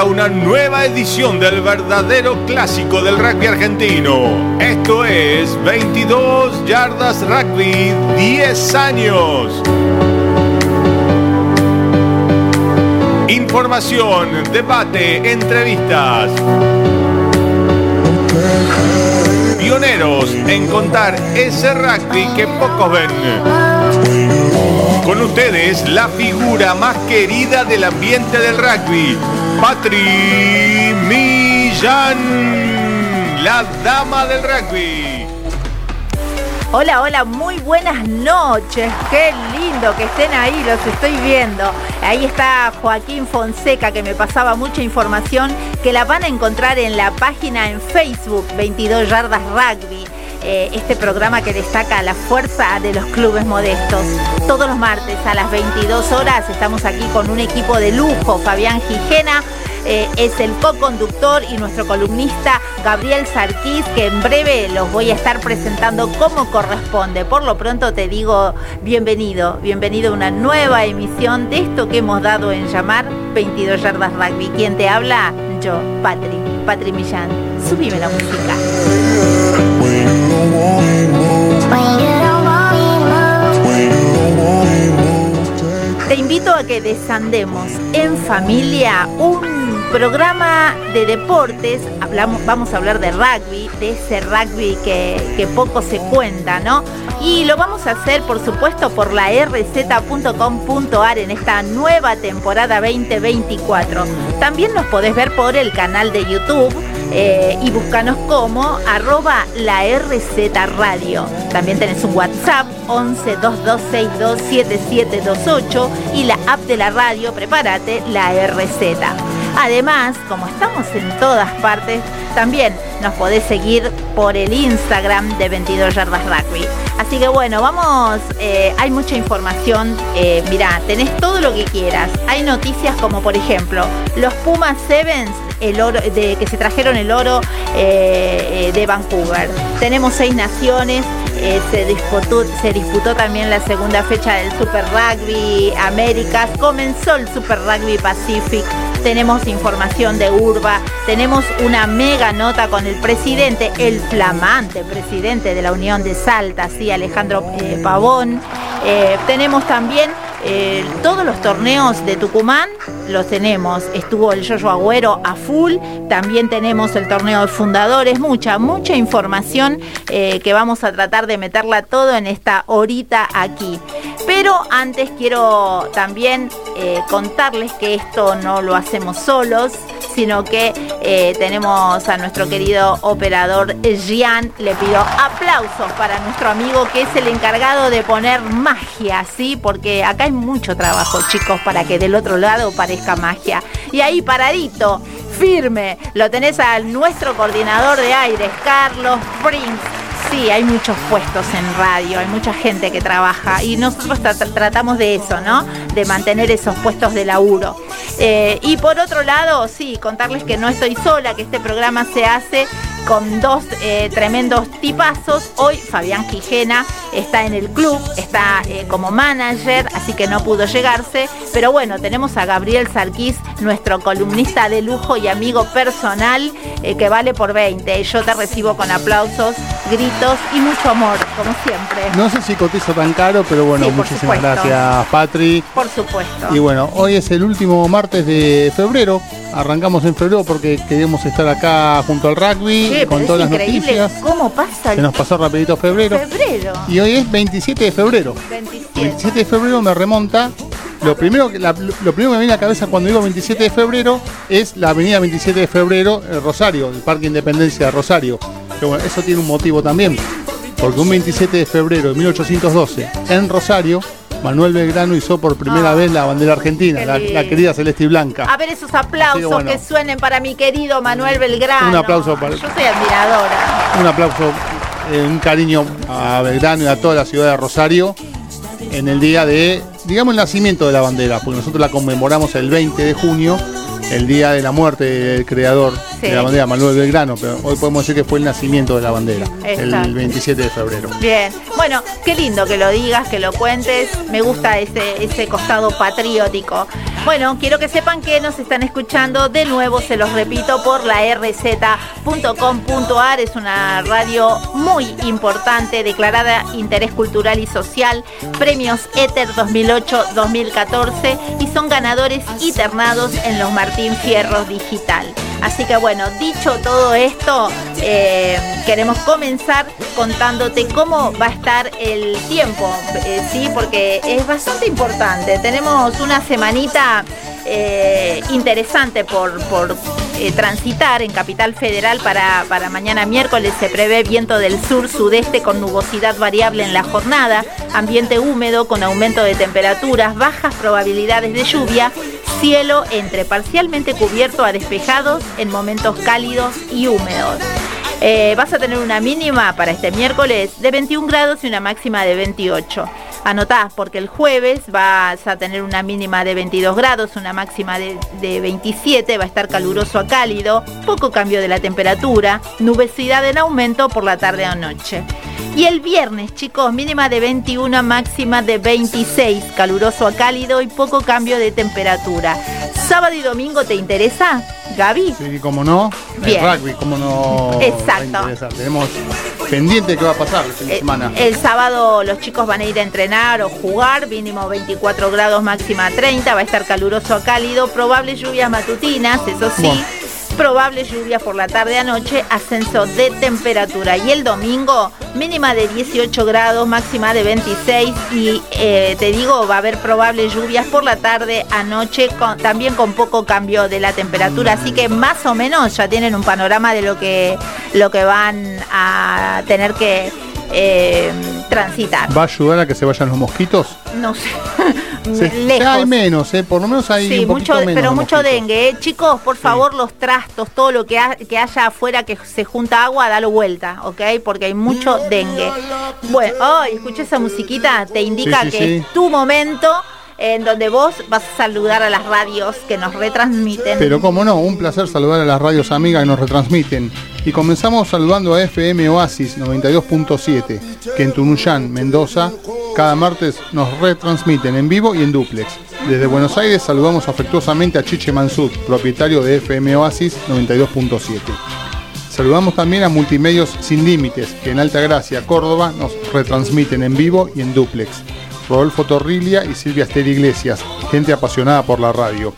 una nueva edición del verdadero clásico del rugby argentino. Esto es 22 yardas rugby 10 años. Información, debate, entrevistas. Pioneros en contar ese rugby que pocos ven. Con ustedes, la figura más querida del ambiente del rugby, Patri Millán, la dama del rugby. Hola, hola, muy buenas noches. Qué lindo que estén ahí, los estoy viendo. Ahí está Joaquín Fonseca que me pasaba mucha información que la van a encontrar en la página en Facebook 22 Yardas Rugby. Eh, este programa que destaca la fuerza de los clubes modestos. Todos los martes a las 22 horas estamos aquí con un equipo de lujo, Fabián Gijena. Eh, es el co-conductor y nuestro columnista Gabriel Sarquís, que en breve los voy a estar presentando como corresponde. Por lo pronto te digo bienvenido, bienvenido a una nueva emisión de esto que hemos dado en llamar 22 Yardas Rugby. ¿Quién te habla? Yo, Patri, Patri Millán. Subime la música. Te invito a que desandemos en familia un programa de deportes. Hablamos, vamos a hablar de rugby, de ese rugby que, poco se cuenta, ¿no? Y lo vamos a hacer, por supuesto, por la rz.com.ar en esta nueva temporada 2024. También nos podés ver por el canal de YouTube eh, y búscanos como arroba la RZ Radio. También tenés un WhatsApp 11 2262 7728 y la app de la radio, prepárate, la RZ. Además, como estamos en todas partes, también nos podés seguir por el Instagram de 22 Yardas Rugby. Así que bueno, vamos, eh, hay mucha información. Eh, mirá, tenés todo lo que quieras. Hay noticias como por ejemplo, los Pumas Sevens el oro, de, que se trajeron el oro eh, eh, de Vancouver. Tenemos seis naciones, eh, se, disputó, se disputó también la segunda fecha del Super Rugby Américas, comenzó el Super Rugby Pacific, tenemos información de Urba, tenemos una mega nota con el presidente, el flamante presidente de la Unión de Salta, sí, Alejandro Pavón. tenemos también eh, todos los torneos de Tucumán los tenemos. Estuvo el Yoyo Agüero a full. También tenemos el torneo de fundadores. Mucha, mucha información eh, que vamos a tratar de meterla todo en esta horita aquí. Pero antes quiero también eh, contarles que esto no lo hacemos solos sino que eh, tenemos a nuestro querido operador Gian. Le pido aplausos para nuestro amigo que es el encargado de poner magia, ¿sí? Porque acá hay mucho trabajo, chicos, para que del otro lado parezca magia. Y ahí paradito, firme, lo tenés al nuestro coordinador de aires, Carlos Prince sí, hay muchos puestos en radio, hay mucha gente que trabaja y nosotros tratamos de eso, ¿no? De mantener esos puestos de laburo. Eh, y por otro lado, sí, contarles que no estoy sola, que este programa se hace con dos eh, tremendos tipazos. Hoy Fabián Quijena está en el club, está eh, como manager, así que no pudo llegarse. Pero bueno, tenemos a Gabriel Sarquís, nuestro columnista de lujo y amigo personal, que vale por 20. Y yo te recibo con aplausos, gritos y mucho amor, como siempre. No sé si cotizo tan caro, pero bueno, muchísimas gracias, Patri. Por supuesto. Y bueno, hoy es el último martes de febrero. Arrancamos en febrero porque queríamos estar acá junto al rugby con todas las noticias. ¿Cómo pasa? Se nos pasó rapidito febrero. Febrero. Y hoy es 27 de febrero. 27, de febrero me remonta. Lo primero, que, lo primero que me viene a la cabeza cuando digo 27 de febrero es la avenida 27 de febrero, el Rosario, el Parque Independencia de Rosario. Pero bueno, eso tiene un motivo también. Porque un 27 de febrero de 1812 en Rosario Manuel Belgrano hizo por primera ah, vez la bandera argentina, la, querida celeste y blanca. A ver esos aplausos que suenen para mi querido Manuel Belgrano. Un aplauso para. Yo soy admiradora. Un aplauso, eh, un cariño a Belgrano y a toda la ciudad de Rosario en el día de, digamos, el nacimiento de la bandera, porque nosotros la conmemoramos el 20 de junio, el día de la muerte del creador de la bandera Manuel Belgrano, pero hoy podemos decir que fue el nacimiento de la bandera, el 27 de febrero. Bien, bueno, qué lindo que lo digas, que lo cuentes, me gusta ese, ese costado patriótico. Bueno, quiero que sepan que nos están escuchando. De nuevo, se los repito, por la rz.com.ar, es una radio muy importante, declarada interés cultural y social, premios Ether 2008-2014 y son ganadores y ternados en los Martín Fierros Digital. Así que bueno, dicho todo esto, eh, queremos comenzar contándote cómo va a estar el tiempo, eh, ¿sí? Porque es bastante importante. Tenemos una semanita eh, interesante por, transitar en Capital Federal para, para, mañana miércoles. Se prevé viento del sur-sudeste con nubosidad variable en la jornada, ambiente húmedo con aumento de temperaturas, bajas probabilidades de lluvia cielo entre parcialmente cubierto a despejados en momentos cálidos y húmedos. Eh, vas a tener una mínima para este miércoles de 21 grados y una máxima de 28. Anotá, porque el jueves vas a tener una mínima de 22 grados, una máxima de, de, 27, va a estar caluroso a cálido, poco cambio de la temperatura, nubosidad en aumento por la tarde o noche. Y el viernes, chicos, mínima de 21, máxima de 26, caluroso a cálido y poco cambio de temperatura. Sábado y domingo, ¿te interesa, Gaby? Sí, como no. Bien. El rugby, como no. Exacto. Tenemos pendiente qué va a pasar el fin de semana. El, sábado los chicos van a ir a entrenar o jugar, mínimo 24 grados, máxima 30, va a estar caluroso a cálido, probables lluvias matutinas, eso sí probable lluvia por la tarde a noche, ascenso de temperatura. Y el domingo, mínima de 18 grados, máxima de 26. Y eh, te digo, va a haber probables lluvias por la tarde a noche, también con poco cambio de la temperatura. Así que más o menos ya tienen un panorama de lo que, lo que van a tener que eh, transitar. ¿Va a ayudar a que se vayan los mosquitos? No sé. lejos. hay menos, ¿eh? por lo menos hay un mucho, menos pero mucho dengue. ¿eh? Chicos, por favor, los trastos, todo lo que, que haya afuera que se junta agua, dalo vuelta, ¿ok? Porque hay mucho dengue. Bueno, oh, escuché esa musiquita, te indica que es tu momento en donde vos vas a saludar a las radios que nos retransmiten. Pero como no, un placer saludar a las radios amigas que nos retransmiten. Y comenzamos saludando a FM Oasis 92.7, que en Tunuyán, Mendoza, cada martes nos retransmiten en vivo y en duplex. Desde Buenos Aires saludamos afectuosamente a Chiche Mansud, propietario de FM Oasis 92.7. Saludamos también a Multimedios Sin Límites, que en Alta Gracia, Córdoba, nos retransmiten en vivo y en duplex. Rodolfo Torrilia y Silvia Esther Iglesias, gente apasionada por la radio.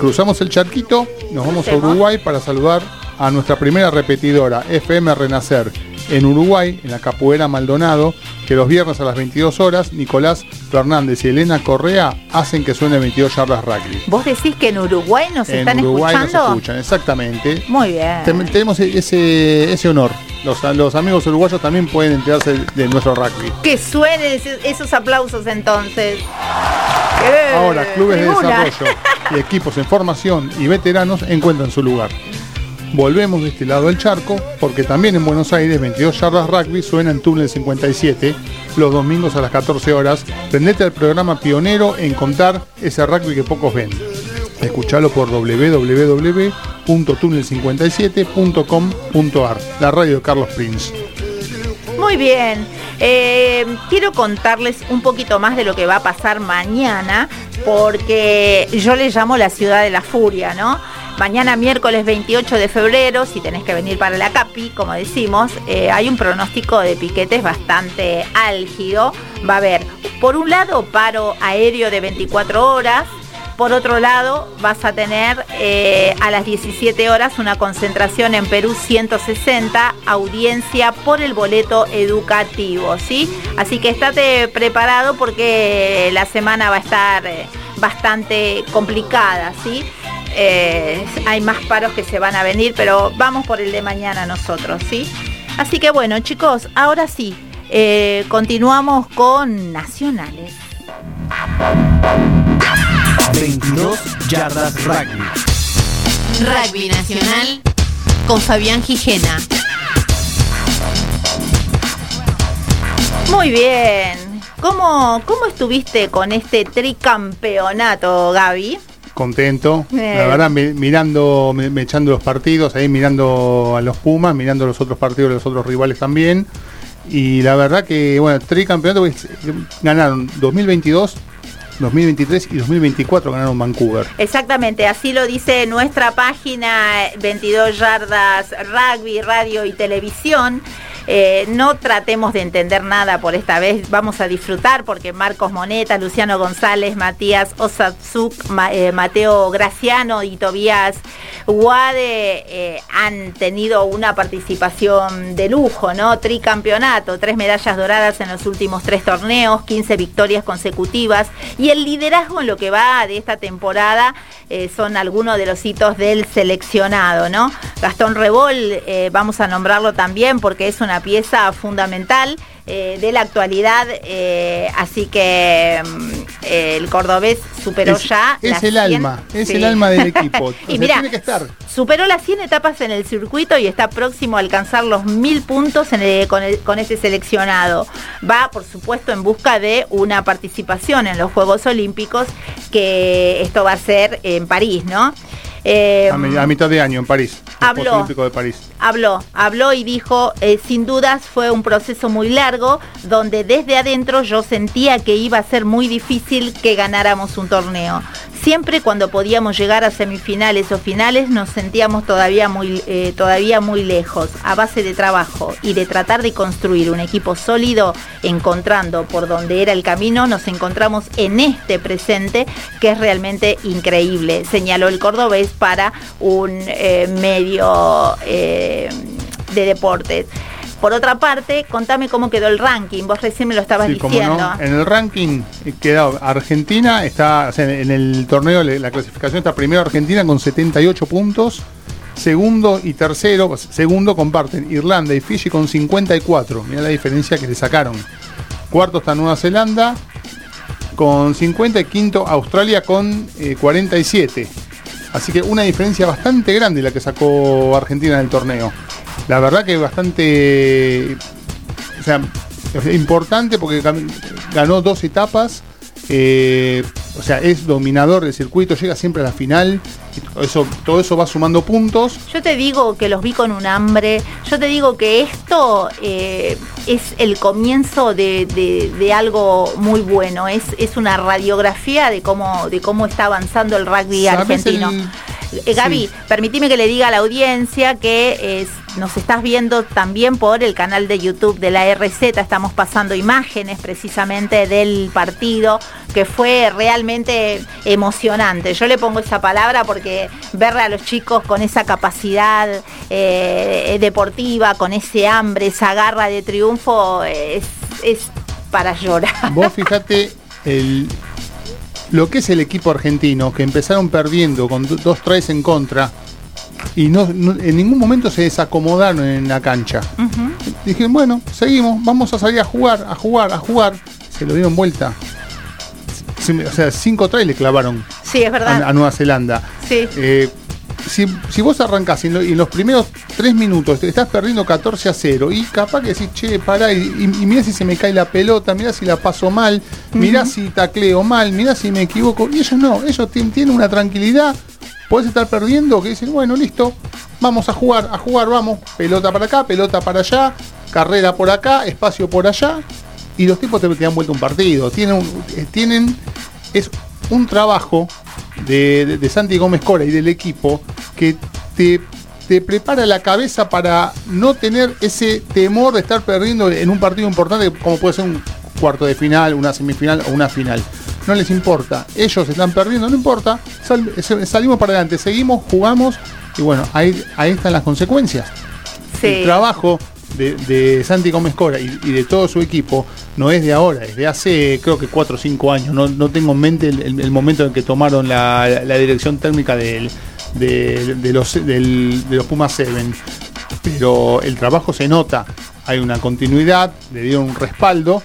Cruzamos el charquito, nos vamos a Uruguay para saludar a nuestra primera repetidora, FM Renacer, en Uruguay, en la Capoeira Maldonado, que los viernes a las 22 horas, Nicolás Fernández y Elena Correa hacen que suene 22 yardas rugby. ¿Vos decís que en Uruguay nos están Uruguay escuchando? nos escuchan, exactamente. Muy bien. tenemos ese, ese honor. Los, los, amigos uruguayos también pueden enterarse de nuestro rugby. Que suenen esos aplausos entonces. Ahora, clubes de desarrollo y equipos en formación y veteranos encuentran su lugar. Volvemos de este lado del charco, porque también en Buenos Aires 22 yardas rugby suena en Túnel 57 los domingos a las 14 horas. Prendete al programa pionero en contar ese rugby que pocos ven. Escuchalo por www.tunnel57.com.ar, la radio de Carlos Prince. Muy bien, eh, quiero contarles un poquito más de lo que va a pasar mañana, porque yo le llamo la ciudad de la furia, ¿no? Mañana miércoles 28 de febrero, si tenés que venir para la CAPI, como decimos, eh, hay un pronóstico de piquetes bastante álgido. Va a haber, por un lado, paro aéreo de 24 horas. Por otro lado, vas a tener eh, a las 17 horas una concentración en Perú 160, audiencia por el boleto educativo, ¿sí? Así que estate preparado porque la semana va a estar eh, bastante complicada, ¿sí? Eh, hay más paros que se van a venir, pero vamos por el de mañana nosotros, ¿sí? Así que bueno, chicos, ahora sí, eh, continuamos con Nacionales. 22 yardas rugby. Rugby Nacional con Fabián Gijena. Muy bien. ¿Cómo, ¿Cómo estuviste con este tricampeonato, Gaby? Contento. La verdad, mirando, me, echando los partidos, ahí mirando a los Pumas, mirando los otros partidos de los otros rivales también. Y la verdad que, bueno, tricampeonato pues, ganaron 2022, 2023 y 2024 ganaron Vancouver. Exactamente, así lo dice nuestra página 22 Yardas Rugby, Radio y Televisión. Eh, no tratemos de entender nada por esta vez, vamos a disfrutar porque Marcos Moneta, Luciano González, Matías Osatsuk, eh, Mateo Graciano y Tobías Guade eh, han tenido una participación de lujo, ¿no? Tricampeonato, tres medallas doradas en los últimos tres torneos, 15 victorias consecutivas y el liderazgo en lo que va de esta temporada son algunos de los hitos del seleccionado, ¿no? Gastón Rebol, vamos a nombrarlo también porque es una pieza fundamental eh, de la actualidad, eh, así que mm, el cordobés superó ya. Es el alma, es el alma del equipo. y mira, tiene que estar. superó las 100 etapas en el circuito y está próximo a alcanzar los 1000 puntos con, con ese seleccionado. Va, por supuesto, en busca de una participación en los Juegos Olímpicos, que esto va a ser en París, ¿no? Eh, a, mitad de año en París. Habló, de París. habló, habló y dijo, eh, sin dudas fue un proceso muy largo, donde desde adentro yo sentía que iba a ser muy difícil que ganáramos un torneo. Siempre cuando podíamos llegar a semifinales o finales nos sentíamos todavía muy, eh, todavía muy lejos. A base de trabajo y de tratar de construir un equipo sólido, encontrando por donde era el camino, nos encontramos en este presente que es realmente increíble, señaló el cordobés para un eh, medio eh, de deportes. Por otra parte, contame cómo quedó el ranking. Vos recién me lo estabas diciendo. En el ranking quedó Argentina, está en el torneo, la clasificación está primero Argentina con 78 puntos. Segundo y tercero, segundo comparten Irlanda y Fiji con 54. Mira la diferencia que le sacaron. Cuarto está Nueva Zelanda con 50 y quinto Australia con 47. Así que una diferencia bastante grande la que sacó Argentina en el torneo la verdad que bastante o sea, importante porque ganó dos etapas. Eh, o sea, es dominador del circuito, llega siempre a la final. eso, todo eso va sumando puntos. Yo te digo que los vi con un hambre. Yo te digo que esto eh, es el comienzo de, algo muy bueno. Es, es una radiografía de cómo, de cómo está avanzando el rugby argentino. Eh, Gaby, permíteme que le diga a la audiencia que nos estás viendo también por el canal de YouTube de la RZ. Estamos pasando imágenes precisamente del partido que fue realmente emocionante. Yo le pongo esa palabra porque verle a los chicos con esa capacidad eh, deportiva, con ese hambre, esa garra de triunfo, es, para llorar. Vos fíjate el, lo que es el equipo argentino, que empezaron perdiendo con dos tres en contra y no, en ningún momento se desacomodaron en la cancha. Dijeron, bueno, seguimos, vamos a salir a jugar, a jugar, a jugar. Se lo dieron vuelta. O sea, cinco trays le clavaron sí, es verdad. A, Nueva Zelanda. Sí. Eh, si, vos arrancás y en, los primeros tres minutos te estás perdiendo 14 a 0 y capaz que decís, che, pará, y, y, si se me cae la pelota, mirá si la paso mal, mirá si tacleo mal, mirá si me equivoco. Y ellos no, ellos tienen una tranquilidad. Podés estar perdiendo que dicen, bueno, listo, vamos a jugar, a jugar, vamos, pelota para acá, pelota para allá, carrera por acá, espacio por allá, y los tipos te, dan vuelta un partido. Tienen, eh, tienen es un trabajo de, Santi Gómez Cora y del equipo que te, te prepara la cabeza para no tener ese temor de estar perdiendo en un partido importante como puede ser un cuarto de final, una semifinal o una final. No les importa. Ellos están perdiendo, no importa. salimos para adelante, seguimos, jugamos y bueno, ahí, ahí están las consecuencias. El trabajo de, Santi Gómez Cora y, de todo su equipo no es de ahora, es de hace creo que 4 o 5 años. No, tengo en mente el, momento en que tomaron la, dirección técnica de, los, de los Pumas 7. Pero el trabajo se nota, hay una continuidad, le dieron un respaldo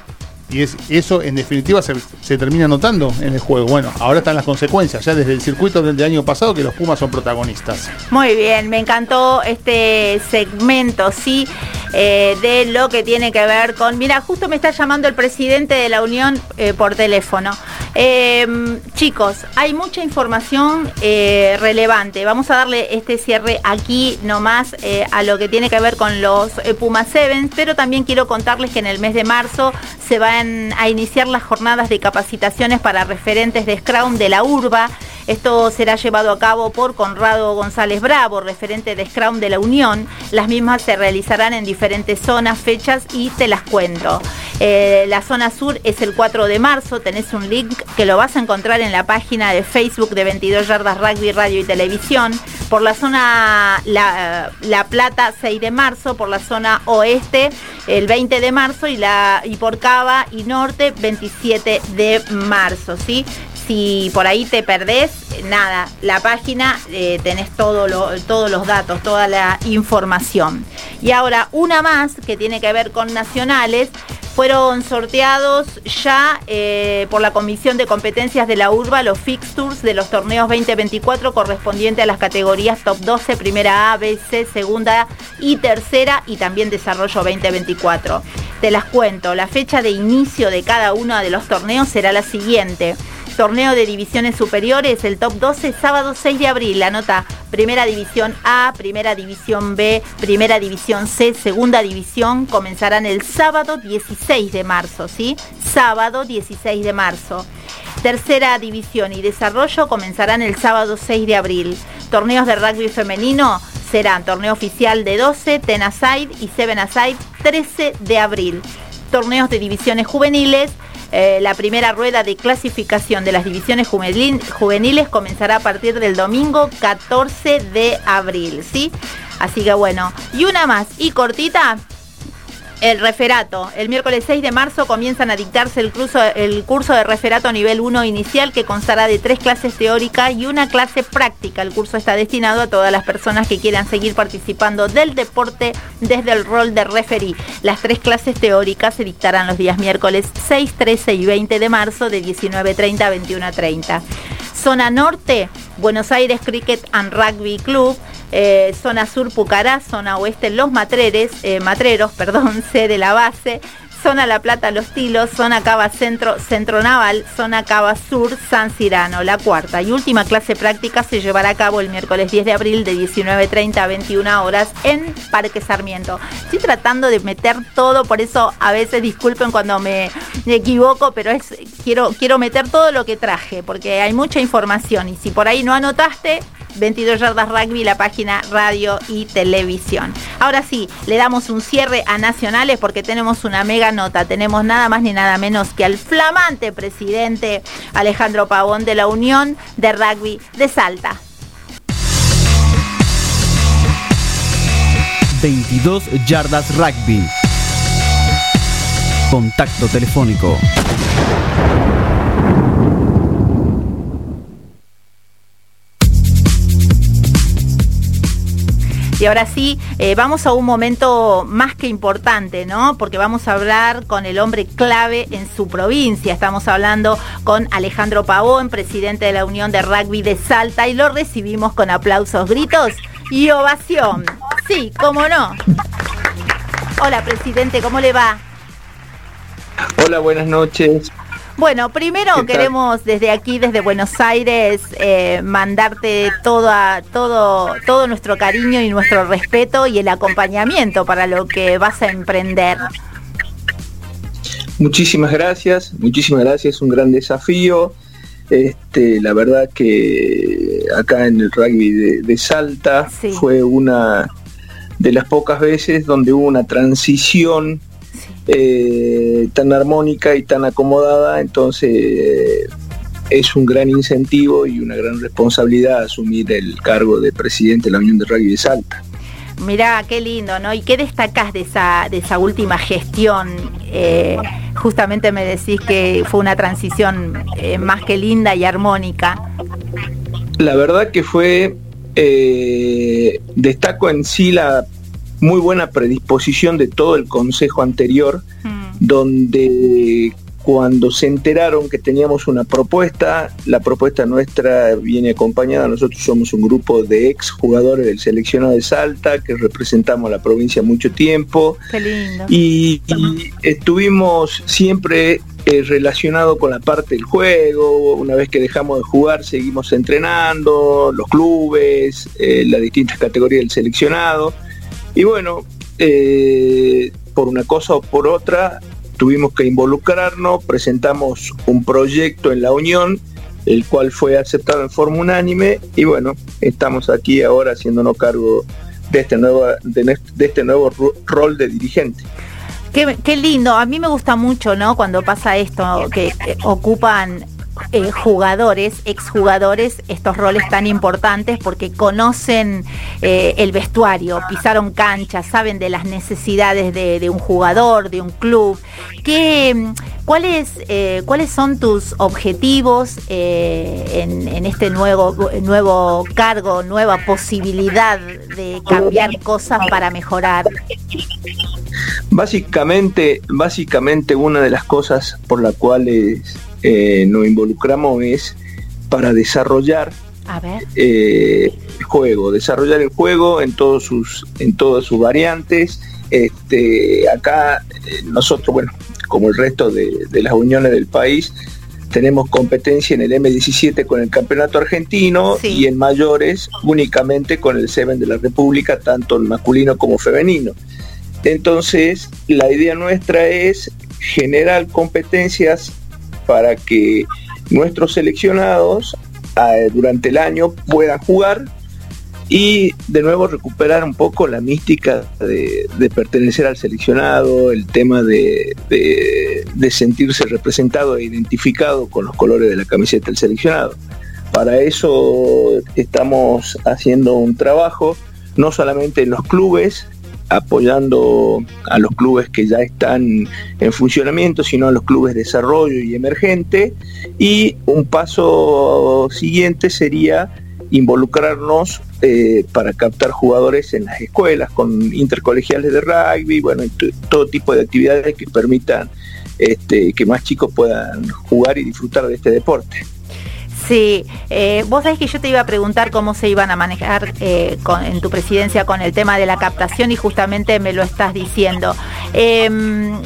y es, eso en definitiva se, termina notando en el juego. Bueno, ahora están las consecuencias, ya desde el circuito del año pasado que los Pumas son protagonistas. Muy bien, me encantó este segmento, sí, eh, de lo que tiene que ver con... Mira, justo me está llamando el presidente de la Unión eh, por teléfono. Em, chicos, hay mucha información eh, relevante. Vamos a darle este cierre aquí nomás a lo que tiene que ver con los eh, Puma Sevens, pero también quiero contarles que en el mes de marzo se a iniciar las jornadas de capacitaciones para referentes de Scrum de la URBA. Esto será llevado a cabo por Conrado González Bravo, referente de Scrum de la Unión. Las mismas se realizarán en diferentes zonas, fechas y te las cuento. Eh, la zona sur es el 4 de marzo, tenés un link que lo vas a encontrar en la página de Facebook de 22 Yardas Rugby, Radio y Televisión. Por la zona La, Plata, 6 de marzo, por la zona oeste, el 20 de marzo y, la, y por Cava y Norte, 27 de marzo. ¿sí? Si por ahí te perdés, nada, la página eh, tenés todo todos los datos, toda la información. Y ahora una más que tiene que ver con nacionales. Fueron sorteados ya eh, por la Comisión de Competencias de la URBA los fixtures de los torneos 2024 correspondientes a las categorías Top 12, Primera A, B, C, Segunda y Tercera y también Desarrollo 2024. Te las cuento, la fecha de inicio de cada uno de los torneos será la siguiente. Torneo de divisiones superiores, el top 12, sábado 6 de abril. La nota Primera División A, Primera División B, Primera División C, Segunda División comenzarán el sábado 16 de marzo, ¿sí? Sábado 16 de marzo. Tercera División y Desarrollo comenzarán el sábado 6 de abril. Torneos de rugby femenino serán torneo oficial de 12, Ten Aside y Seven Aside 13 de abril. Torneos de divisiones juveniles eh, la primera rueda de clasificación de las divisiones juveniles comenzará a partir del domingo 14 de abril, ¿sí? Así que bueno, y una más, y cortita, el referato. El miércoles 6 de marzo comienzan a dictarse el curso, el curso de referato nivel 1 inicial que constará de tres clases teóricas y una clase práctica. El curso está destinado a todas las personas que quieran seguir participando del deporte desde el rol de referí. Las tres clases teóricas se dictarán los días miércoles 6, 13 y 20 de marzo de 19.30 a 21.30. Zona Norte, Buenos Aires Cricket and Rugby Club eh, zona sur Pucará, zona oeste Los Matreres, eh, Matreros, perdón, C de la base, zona La Plata Los Tilos, zona Cava Centro, Centro Naval, zona Cava Sur, San Cirano, la cuarta y última clase práctica se llevará a cabo el miércoles 10 de abril de 19.30 a 21 horas en Parque Sarmiento. Estoy tratando de meter todo, por eso a veces disculpen cuando me, equivoco, pero es quiero, quiero meter todo lo que traje, porque hay mucha información y si por ahí no anotaste, 22 Yardas Rugby, la página radio y televisión. Ahora sí, le damos un cierre a Nacionales porque tenemos una mega nota. Tenemos nada más ni nada menos que al flamante presidente Alejandro Pavón de la Unión de Rugby de Salta. 22 Yardas Rugby. Contacto telefónico Y ahora sí, eh, vamos a un momento más que importante, ¿no? Porque vamos a hablar con el hombre clave en su provincia. Estamos hablando con Alejandro Pavón, presidente de la Unión de Rugby de Salta, y lo recibimos con aplausos, gritos y ovación. Sí, cómo no. Hola, presidente, ¿cómo le va? Hola, buenas noches. Bueno, primero queremos desde aquí, desde Buenos Aires, eh, mandarte todo, todo, todo nuestro cariño y nuestro respeto y el acompañamiento para lo que vas a emprender. Muchísimas gracias, muchísimas gracias, un gran desafío. Este, la verdad que acá en el rugby de, Salta fue una de las pocas veces donde hubo una transición eh, tan armónica y tan acomodada, entonces eh, es un gran incentivo y una gran responsabilidad asumir el cargo de presidente de la Unión de Rugby de Salta. Mirá, qué lindo, ¿no? ¿Y qué destacás de esa, de esa última gestión? Eh, justamente me decís que fue una transición más que linda y armónica. La verdad que fue, destaco en sí la muy buena predisposición de todo el consejo anterior, mm. donde cuando se enteraron que teníamos una propuesta, la propuesta nuestra viene acompañada, nosotros somos un grupo de ex jugadores del seleccionado de Salta, que representamos a la provincia mucho tiempo, y, estuvimos siempre eh, relacionado con la parte del juego. Una vez que dejamos de jugar, seguimos entrenando, los clubes, eh, las distintas categorías del seleccionado. Y bueno, eh, por una cosa o por otra, tuvimos que involucrarnos, presentamos un proyecto en la Unión, el cual fue aceptado en forma unánime y bueno, estamos aquí ahora haciéndonos cargo de este nuevo, de, este nuevo rol de dirigente. Qué, lindo, a mí me gusta mucho, ¿no? Cuando pasa esto, que ocupan eh, jugadores, exjugadores, estos roles tan importantes porque conocen eh, el vestuario, pisaron canchas, saben de las necesidades de, un jugador, de un club. ¿Qué, cuáles, eh, ¿Cuáles son tus objetivos en, en, este nuevo, nuevo cargo, nueva posibilidad de cambiar cosas para mejorar? Básicamente, básicamente una de las cosas por las cuales eh, nos involucramos es para desarrollar eh, el juego, desarrollar el juego en todos sus, en todas sus variantes. Este, acá eh, nosotros, bueno, como el resto de, las uniones del país, tenemos competencia en el M17 con el campeonato argentino y en mayores únicamente con el Seven de la República, tanto en masculino como femenino. Entonces, la idea nuestra es generar competencias para que nuestros seleccionados eh, durante el año puedan jugar y de nuevo recuperar un poco la mística de, pertenecer al seleccionado, el tema de, sentirse representado e identificado con los colores de la camiseta del seleccionado. Para eso estamos haciendo un trabajo, no solamente en los clubes, apoyando a los clubes que ya están en funcionamiento, sino a los clubes de desarrollo y emergente. Y un paso siguiente sería involucrarnos eh, para captar jugadores en las escuelas con intercolegiales de rugby, bueno, todo tipo de actividades que permitan este, que más chicos puedan jugar y disfrutar de este deporte. Sí, eh, vos sabés que yo te iba a preguntar cómo se iban a manejar eh, en tu presidencia con el tema de la captación y justamente me lo estás diciendo. Em,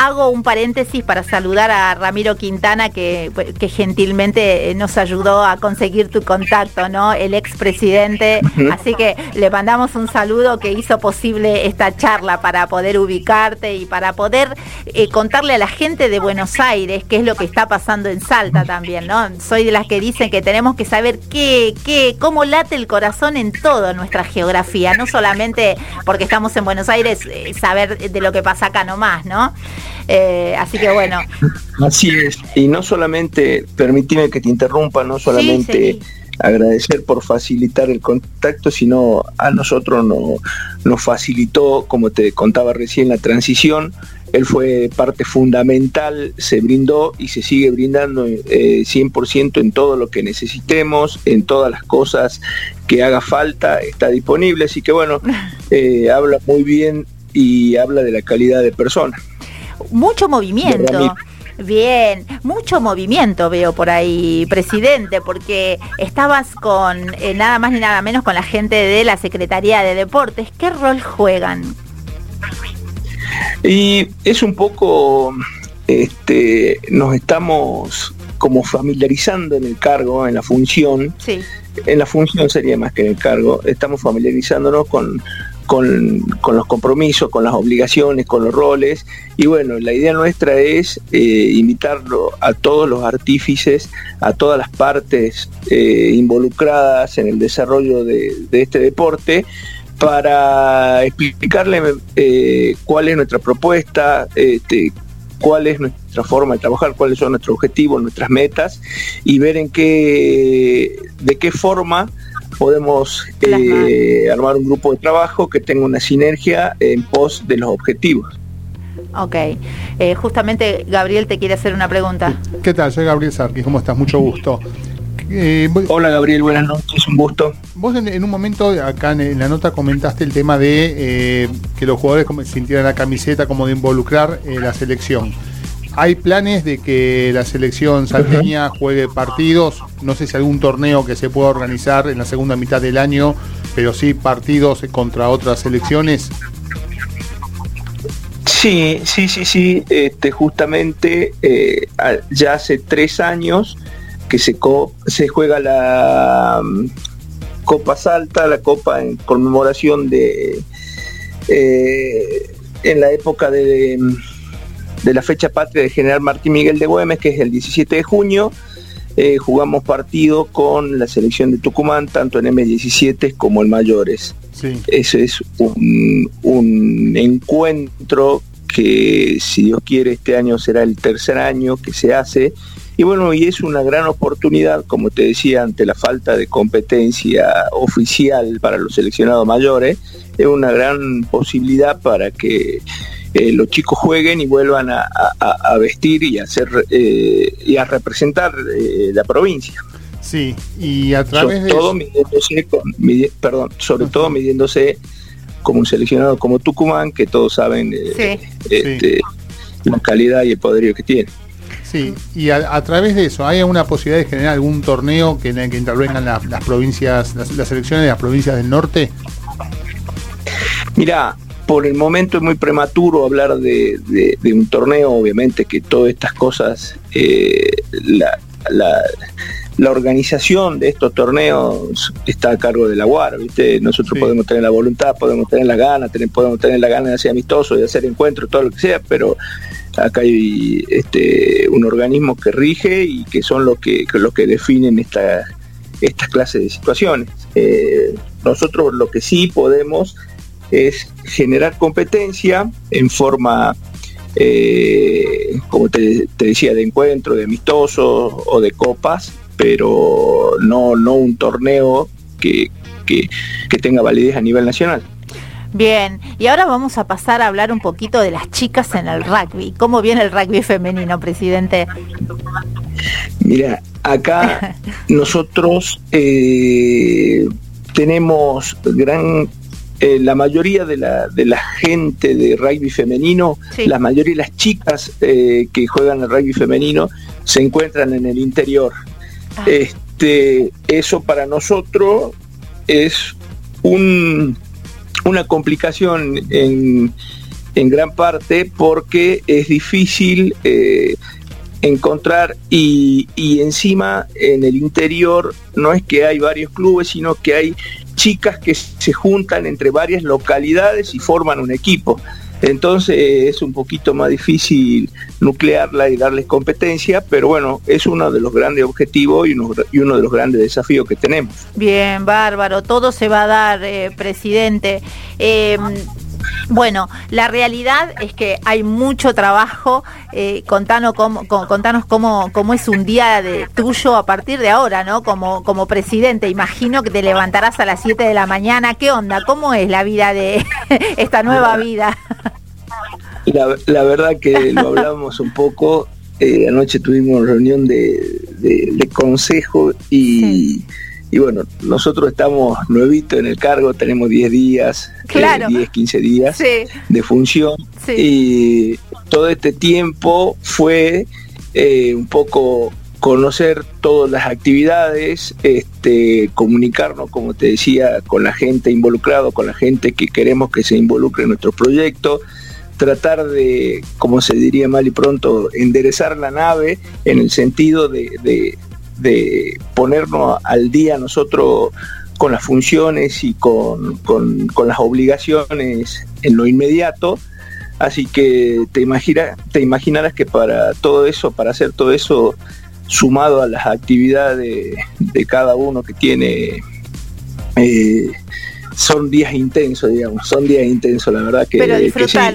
hago un paréntesis para saludar a Ramiro Quintana, que, gentilmente nos ayudó a conseguir tu contacto, ¿no? El expresidente. Así que le mandamos un saludo que hizo posible esta charla para poder ubicarte y para poder eh, contarle a la gente de Buenos Aires qué es lo que está pasando en Salta también, ¿no? Soy de las que dicen que tenemos que saber qué, qué, cómo late el corazón en toda nuestra geografía, no solamente porque estamos en Buenos Aires, eh, saber de lo que pasa acá nomás, ¿no? Eh, así que bueno. Así es. Y no solamente, permíteme que te interrumpa, no solamente agradecer por facilitar el contacto, sino a nosotros nos facilitó, como te contaba recién, la transición. Él fue parte fundamental, se brindó y se sigue brindando eh, 100% en todo lo que necesitemos, en todas las cosas que haga falta, está disponible. Así que bueno, eh, habla muy bien y habla de la calidad de persona mucho movimiento. Bien, mucho movimiento veo por ahí, presidente, porque estabas con eh, nada más ni nada menos con la gente de la Secretaría de Deportes. ¿Qué rol juegan? Y es un poco, este, nos estamos como familiarizando en el cargo, en la función. Sí. En la función sería más que en el cargo. Estamos familiarizándonos con con, los compromisos, con las obligaciones, con los roles. Y bueno, la idea nuestra es eh, invitarlo a todos los artífices, a todas las partes eh, involucradas en el desarrollo de, este deporte para explicarle eh, cuál es nuestra propuesta, este, cuál es nuestra forma de trabajar, cuáles son nuestros objetivos, nuestras metas y ver en qué, de qué forma podemos eh, armar un grupo de trabajo que tenga una sinergia en pos de los objetivos. Ok, eh, justamente Gabriel te quiere hacer una pregunta. ¿Qué tal? Soy Gabriel Sarkis, ¿cómo estás? Mucho gusto. Eh, Hola Gabriel, buenas noches, un gusto. Vos en, un momento acá en, la nota comentaste el tema de que los jugadores sintieran la camiseta como de involucrar la selección. ¿Hay planes de que la selección salteña juegue partidos? No sé si algún torneo que se pueda organizar en la segunda mitad del año, pero sí partidos contra otras selecciones. Sí, sí, sí, sí. Este, justamente eh, ya hace tres años que se, se juega la mm, Copa Salta, la Copa en conmemoración de eh, en la época de, de, la fecha patria de General Martín Miguel de Güemes, que es el 17 de junio. Eh, jugamos partido con la selección de Tucumán, tanto en M17 como en mayores. Ese es un, un encuentro que, si Dios quiere, este año será el tercer año que se hace. Y bueno, y es una gran oportunidad, como te decía, ante la falta de competencia oficial para los seleccionados mayores, es una gran posibilidad para que eh, los chicos jueguen y vuelvan a, vestir y a hacer eh, y a representar eh, la provincia. Sí, y a través sobre todo midiéndose perdón, sobre todo midiéndose como un seleccionado como Tucumán, que todos saben este, la calidad y el poderío que tiene. Sí, y a, través de eso, ¿hay alguna posibilidad de generar algún torneo que, en el que intervengan las provincias, las, selecciones de las provincias del norte? Mira, por el momento es muy prematuro hablar de, un torneo, obviamente que todas estas cosas, eh, la, la organización de estos torneos está a cargo de la UAR, ¿viste? Nosotros podemos tener la voluntad, podemos tener la gana, podemos tener la gana de hacer amistosos, de hacer encuentros, todo lo que sea, pero acá hay este, un organismo que rige y que son los que, los que definen esta, estas clases de situaciones. Eh, nosotros lo que sí podemos es generar competencia en forma eh, como te, decía, de encuentro, de amistosos o de copas, pero no, no un torneo que, tenga validez a nivel nacional. Bien, y ahora vamos a pasar a hablar un poquito de las chicas en el rugby. ¿Cómo viene el rugby femenino, presidente? Mira, acá nosotros eh, tenemos gran eh, la mayoría de la, de la gente de rugby femenino, la mayoría de las chicas eh, que juegan el rugby femenino se encuentran en el interior. Ah. Este, eso para nosotros es un, una complicación en, en, gran parte porque es difícil eh, encontrar y, y, encima en el interior no es que hay varios clubes, sino que hay chicas que se juntan entre varias localidades y forman un equipo. Entonces es un poquito más difícil nuclearla y darles competencia, pero bueno, es uno de los grandes objetivos y uno, y uno de los grandes desafíos que tenemos. Bien, bárbaro, todo se va a dar, eh, presidente. Em, bueno, la realidad es que hay mucho trabajo. Eh, contanos cómo, contanos cómo, cómo es un día de tuyo a partir de ahora, ¿no? Como, como presidente. Imagino que te levantarás a las 7 de la mañana. ¿Qué onda? ¿Cómo es la vida de esta nueva vida? La, verdad que lo hablamos un poco. Eh, anoche tuvimos reunión de, consejo y. Y bueno, nosotros estamos nuevitos en el cargo, tenemos 10 días, 10, eh, 15 días de función. Y todo este tiempo fue eh, un poco conocer todas las actividades, este, comunicarnos, como te decía, con la gente involucrada, con la gente que queremos que se involucre en nuestro proyecto, tratar de, como se diría mal y pronto, enderezar la nave en el sentido de, de ponernos al día nosotros con las funciones y con, las obligaciones en lo inmediato. Así que te, imagina, te imaginarás que para todo eso, para hacer todo eso, sumado a las actividades de, cada uno que tiene eh, son días intensos, digamos, son días intensos, la verdad que,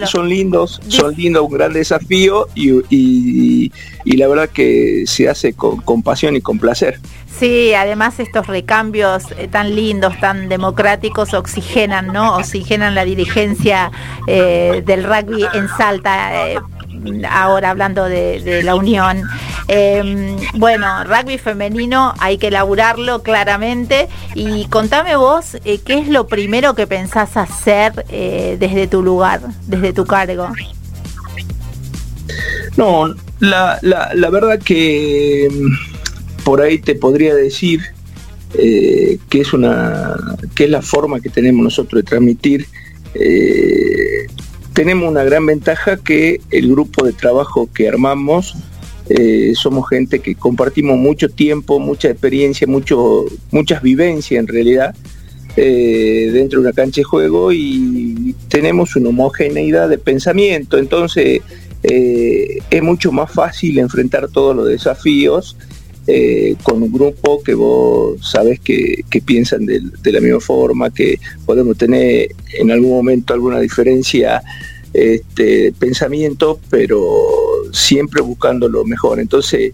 son lindos, son lindos, un gran desafío y, la verdad que se hace con, pasión y con placer. Sí, además estos recambios eh, tan lindos, tan democráticos, oxigenan, ¿no? Oxigenan la dirigencia eh, del rugby en Salta. Eh, ahora hablando de, la unión. Em, bueno, rugby femenino hay que elaborarlo claramente y contame vos eh, qué es lo primero que pensás hacer eh, desde tu lugar, desde tu cargo. No, la, la, verdad que em, por ahí te podría decir eh, que es una que es la forma que tenemos nosotros de transmitir tenemos una gran ventaja que el grupo de trabajo que armamos eh, somos gente que compartimos mucho tiempo, mucha experiencia, mucho, muchas vivencias en realidad eh, dentro de una cancha de juego y tenemos una homogeneidad de pensamiento, entonces eh, es mucho más fácil enfrentar todos los desafíos con un grupo que vos sabes que, piensan de, la misma forma, que podemos tener en algún momento alguna diferencia este, pensamiento, pero siempre buscando lo mejor. Entonces,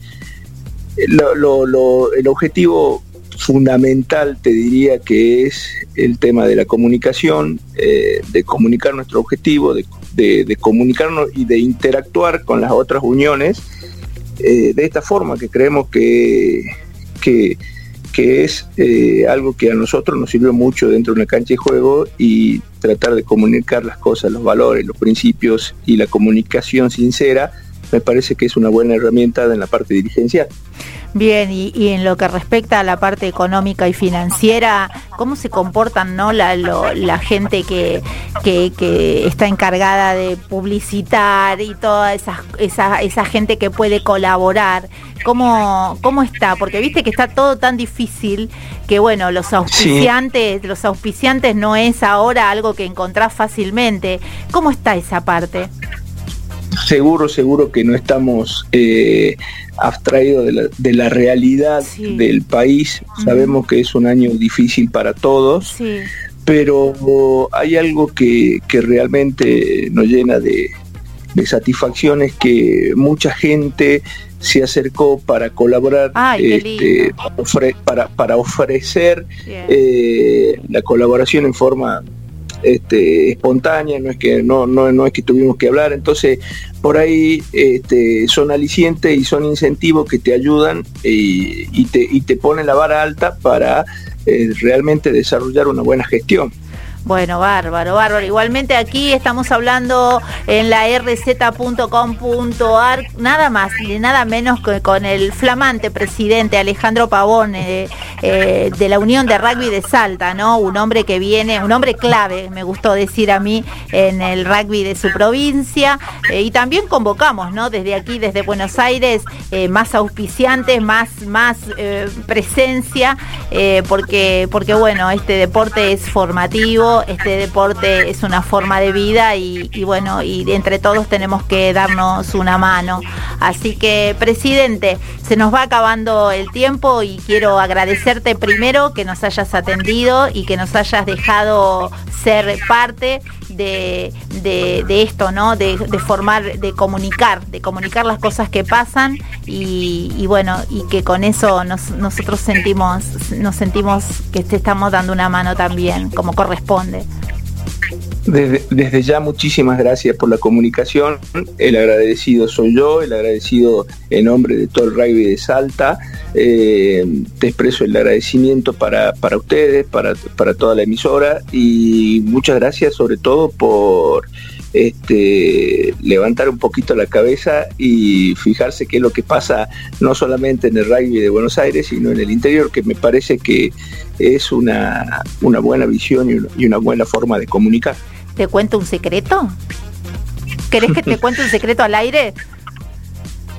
el objetivo fundamental te diría que es el tema de la comunicación, eh, de comunicar nuestro objetivo, de, comunicarnos y de interactuar con las otras uniones eh, de esta forma que creemos que, que, es eh, algo que a nosotros nos sirvió mucho dentro de una cancha de juego y tratar de comunicar las cosas, los valores, los principios y la comunicación sincera me parece que es una buena herramienta en la parte dirigencial. Bien, y, en lo que respecta a la parte económica y financiera, ¿cómo se comportan ¿no? la, la gente que, que, está encargada de publicitar y toda esa, esa, esa gente que puede colaborar? ¿Cómo, ¿Cómo está? Porque viste que está todo tan difícil que bueno, los auspiciantes, los auspiciantes no es ahora algo que encontrás fácilmente. ¿Cómo está esa parte? Seguro, seguro que no estamos eh, abstraídos de la, realidad del país. Sabemos que es un año difícil para todos, pero hay algo que, realmente nos llena de, satisfacción, es que mucha gente se acercó para colaborar, este, para, para, ofrecer eh, la colaboración en forma este, espontánea, no es que no, no, es que tuvimos que hablar, entonces por ahí este, son alicientes y son incentivos que te ayudan y, te, y te ponen la vara alta para eh, realmente desarrollar una buena gestión. Bueno, bárbaro, bárbaro. Igualmente aquí estamos hablando en la rz.com.ar, nada más y nada menos que con el flamante presidente Alejandro Pavón eh, eh, de la Unión de Rugby de Salta, ¿no? Un hombre que viene, un hombre clave, me gustó decir a mí, en el rugby de su provincia. Eh, y también convocamos, ¿no? Desde aquí, desde Buenos Aires, más auspiciantes, más, más presencia, porque, porque bueno, este deporte es formativo este deporte es una forma de vida y, bueno, y entre todos tenemos que darnos una mano. Así que, presidente, se nos va acabando el tiempo y quiero agradecerte primero que nos hayas atendido y que nos hayas dejado ser parte de, esto, ¿no? De, formar, de comunicar, de comunicar las cosas que pasan y, bueno, y que con eso nosotros sentimos, nos sentimos que te estamos dando una mano también, como corresponde. Desde, ya muchísimas gracias por la comunicación. El agradecido soy yo, el agradecido en nombre de todo el rugby de Salta. Eh, te expreso el agradecimiento para, ustedes, para, para, toda la emisora y muchas gracias sobre todo por este, levantar un poquito la cabeza y fijarse qué es lo que pasa no solamente en el rugby de Buenos Aires, sino en el interior, que me parece que es una, una buena visión y una buena forma de comunicar. ¿Te cuento un secreto? ¿Querés que te cuente un secreto al aire?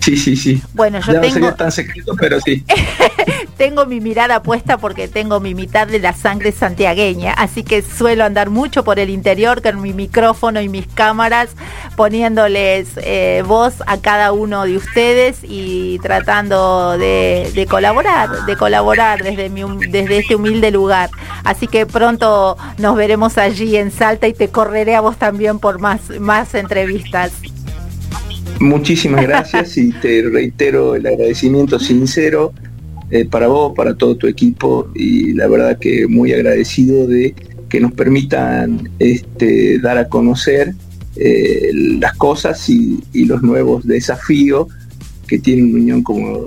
Sí, sí, sí. Bueno, yo tengo... no sería tan secreto, pero sí. tengo mi mirada puesta porque tengo mi mitad de la sangre santiagueña, así que suelo andar mucho por el interior con mi micrófono y mis cámaras, poniéndoles eh, voz a cada uno de ustedes y tratando de, colaborar, de colaborar desde, mi, desde este humilde lugar. Así que pronto nos veremos allí en Salta y te correré a vos también por más, más entrevistas. Muchísimas gracias y te reitero el agradecimiento sincero eh, para vos, para todo tu equipo y la verdad que muy agradecido de que nos permitan este, dar a conocer eh, las cosas y, y los nuevos desafíos que tiene una unión como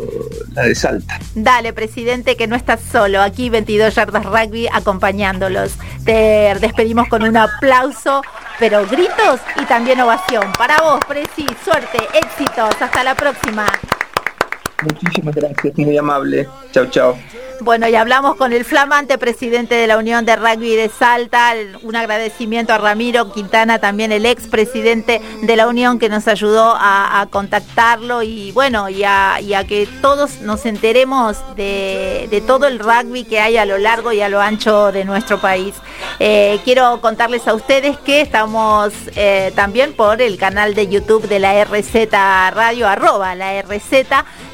la de Salta. Dale, presidente, que no estás solo. Aquí 22 Yardas Rugby acompañándolos. Te despedimos con un aplauso, pero gritos y también ovación. Para vos, Presi, suerte, éxitos. Hasta la próxima. Muchísimas gracias, muy amable. Chao, chao. Bueno, y hablamos con el flamante presidente de la Unión de Rugby de Salta, un agradecimiento a Ramiro Quintana, también el ex presidente de la Unión que nos ayudó a, contactarlo y bueno, y a, que todos nos enteremos de, todo el rugby que hay a lo largo y a lo ancho de nuestro país. Eh, quiero contarles a ustedes que estamos eh, también por el canal de YouTube de la RZ Radio, arroba la RZ,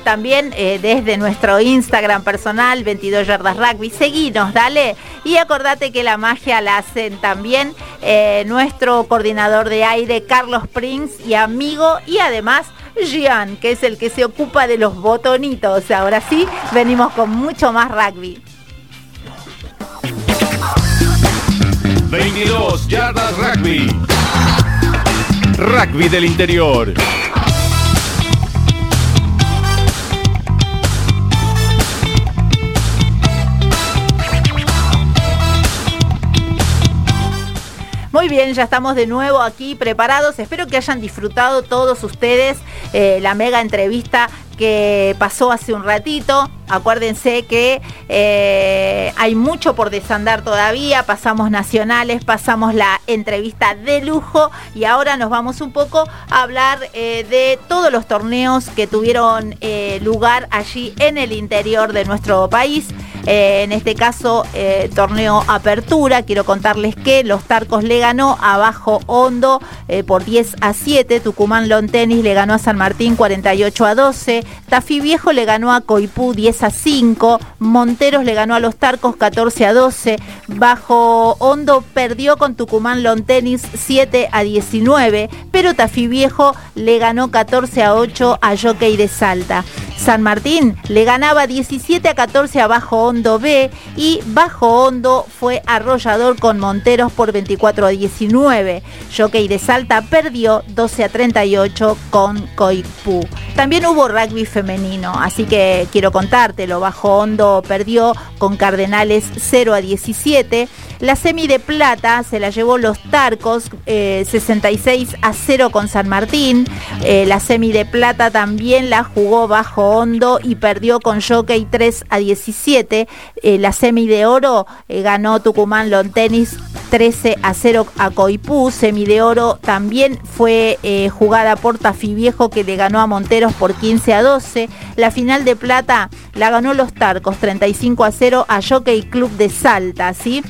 también eh, desde nuestro Instagram personal, 22 yardas rugby. Seguinos, dale. Y acordate que la magia la hacen también eh, nuestro coordinador de aire, Carlos Prince, y amigo, y además Gian, que es el que se ocupa de los botonitos. Ahora sí, venimos con mucho más rugby. 22 yardas rugby. Rugby del interior. Muy bien, ya estamos de nuevo aquí preparados. Espero que hayan disfrutado todos ustedes eh, la mega entrevista que pasó hace un ratito. Acuérdense que eh, hay mucho por desandar todavía. Pasamos nacionales, pasamos la entrevista de lujo y ahora nos vamos un poco a hablar eh, de todos los torneos que tuvieron eh, lugar allí en el interior de nuestro país. en este caso, torneo Apertura. Quiero contarles que Los Tarcos le ganó a Bajo Hondo por 10 a 7. Tucumán Lon Tenis le ganó a San Martín 48 a 12. Tafí Viejo le ganó a Coipú 10 a 5, Monteros le ganó a los Tarcos 14 a 12, Bajo Hondo perdió con Tucumán Long Tennis 7 a 19, pero Tafí Viejo le ganó 14 a 8 a Jockey de Salta. San Martín le ganaba 17 a 14 a Bajo Hondo B y Bajo Hondo fue arrollador con Monteros por 24 a 19. Jockey de Salta perdió 12 a 38 con Coipú. También hubo rugby femenino, así que quiero contártelo. Bajo Hondo perdió con Cardenales 0 a 17. La semi de plata se la llevó los Tarcos 66 eh, a 0 con San Martín. Eh, la semi de plata también la jugó Bajo Hondo y perdió con Jockey 3 a 17. Eh, la semi de oro ganó Tucumán Long Tennis 13 a 0 a Coipú. Semi de oro también fue jugada por Tafí Viejo que le ganó a Monteros por 15 a 12. La final de plata la ganó los Tarcos 35 a 0 a Jockey Club de Salta, ¿sí?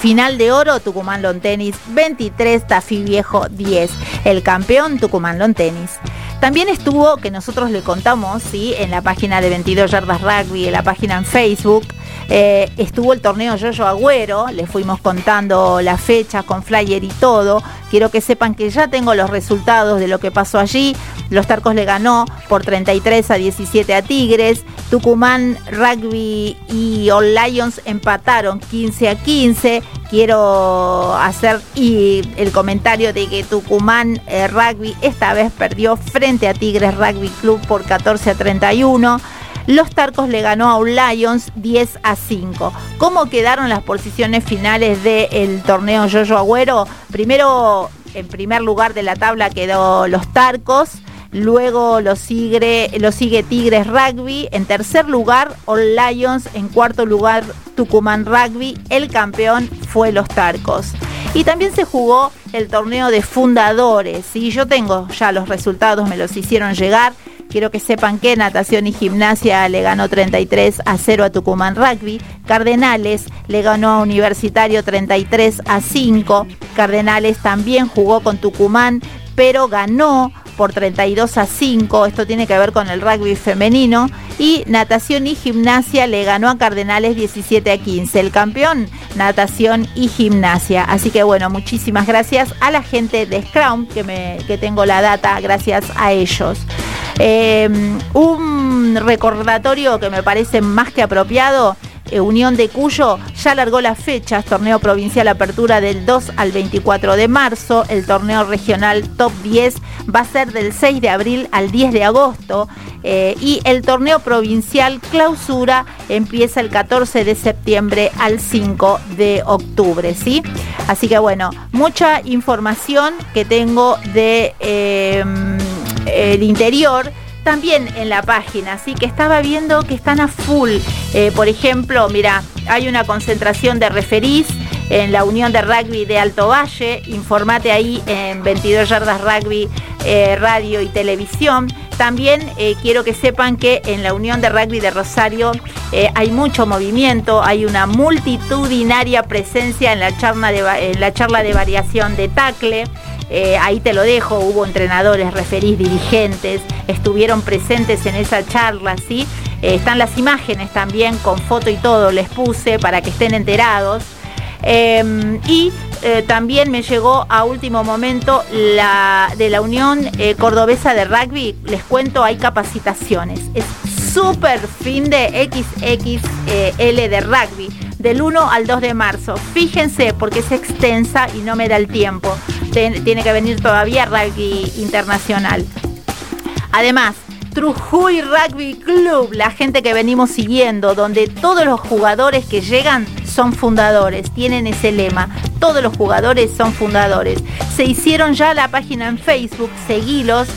Final de oro, Tucumán Long Tenis 23, Tafí Viejo 10. El campeón, Tucumán Long Tenis. También estuvo, que nosotros le contamos, ¿sí? en la página de 22 Yardas Rugby, en la página en Facebook, eh, estuvo el torneo Yoyo Agüero, le fuimos contando la fecha con flyer y todo. Quiero que sepan que ya tengo los resultados de lo que pasó allí. Los Tarcos le ganó por 33 a 17 a Tigres. Tucumán Rugby y All Lions empataron 15 a 15 quiero hacer y el comentario de que Tucumán eh, Rugby esta vez perdió frente a Tigres Rugby Club por 14 a 31. Los Tarcos le ganó a un Lions 10 a 5. ¿Cómo quedaron las posiciones finales del torneo Yoyo Agüero? Primero, en primer lugar de la tabla quedó los Tarcos. Luego lo sigue, Tigres Rugby. En tercer lugar, All Lions. En cuarto lugar, Tucumán Rugby. El campeón fue los Tarcos. Y también se jugó el torneo de fundadores. Y yo tengo ya los resultados, me los hicieron llegar. Quiero que sepan que natación y gimnasia le ganó 33 a 0 a Tucumán Rugby. Cardenales le ganó a Universitario 33 a 5. Cardenales también jugó con Tucumán, pero ganó por 32 a 5, esto tiene que ver con el rugby femenino, y natación y gimnasia le ganó a Cardenales 17 a 15, el campeón natación y gimnasia. Así que bueno, muchísimas gracias a la gente de Scrum, que, me, que tengo la data gracias a ellos. Em, un recordatorio que me parece más que apropiado eh, Unión de Cuyo ya largó las fechas, torneo provincial apertura del 2 al 24 de marzo, el torneo regional top 10 va a ser del 6 de abril al 10 de agosto eh, y el torneo provincial clausura empieza el 14 de septiembre al 5 de octubre, ¿sí? Así que bueno, mucha información que tengo de em, el interior también en la página, así que estaba viendo que están a full. Eh, por ejemplo, mira, hay una concentración de referís en la Unión de Rugby de Alto Valle. Informate ahí en 22 Yardas Rugby eh, Radio y Televisión. También eh, quiero que sepan que en la Unión de Rugby de Rosario hay mucho movimiento, hay una multitudinaria presencia en la charla de, en la charla de variación de tacle. Ahí te lo dejo, hubo entrenadores, referís, dirigentes, estuvieron presentes en esa charla, ¿sí? están las imágenes también con foto y todo, les puse para que estén enterados. Em, y eh, también me llegó a último momento la de la Unión eh, Cordobesa de Rugby. Les cuento, hay capacitaciones. Es súper fin de XXL de rugby, del 1 al 2 de marzo. Fíjense, porque es extensa y no me da el tiempo. Tiene que venir todavía rugby internacional. Además, Trujuy Rugby Club, la gente que venimos siguiendo, donde todos los jugadores que llegan son fundadores, tienen ese lema, todos los jugadores son fundadores. Se hicieron ya la página en Facebook, seguilos,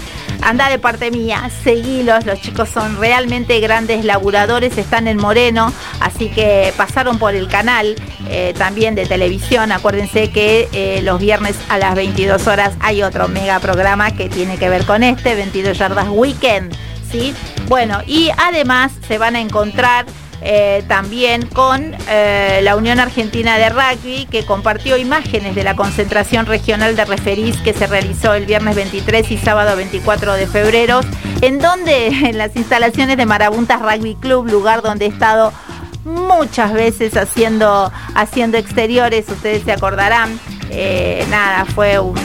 anda de parte mía, seguilos, los chicos son realmente grandes laburadores, están en Moreno, así que pasaron por el canal eh, también de televisión, acuérdense que eh, los viernes a las 22 horas hay otro mega programa que tiene que ver con este, 22 yardas weekend, ¿sí? Bueno, y además se van a encontrar eh, también con eh, la Unión Argentina de Rugby, que compartió imágenes de la concentración regional de referís que se realizó el viernes 23 y sábado 24 de febrero, en donde en las instalaciones de Marabuntas Rugby Club, lugar donde he estado muchas veces haciendo, haciendo exteriores, ustedes se acordarán, eh, nada, fue un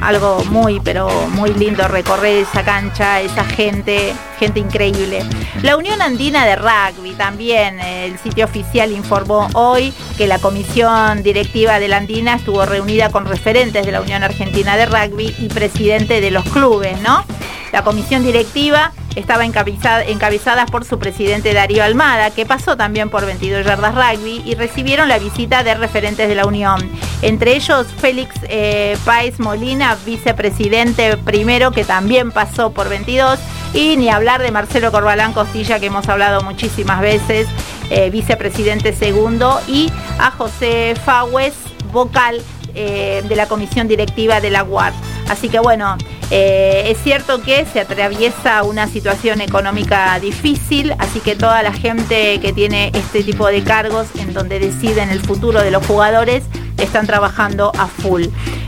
algo muy, pero muy lindo recorrer esa cancha, esa gente, gente increíble. La Unión Andina de Rugby también, el sitio oficial informó hoy que la comisión directiva de la Andina estuvo reunida con referentes de la Unión Argentina de Rugby y presidente de los clubes, ¿no? La comisión directiva estaba encabezada, por su presidente Darío Almada, que pasó también por 22 yardas rugby y recibieron la visita de referentes de la Unión. Entre ellos Félix eh, Páez Molina, vicepresidente primero, que también pasó por 22, y ni hablar de Marcelo Corbalán Costilla, que hemos hablado muchísimas veces, eh, vicepresidente segundo, y a José Fagüez, vocal eh, de la comisión directiva de la UAR. Así que bueno, eh, es cierto que se atraviesa una situación económica difícil, así que toda la gente que tiene este tipo de cargos en donde deciden el futuro de los jugadores están trabajando a full.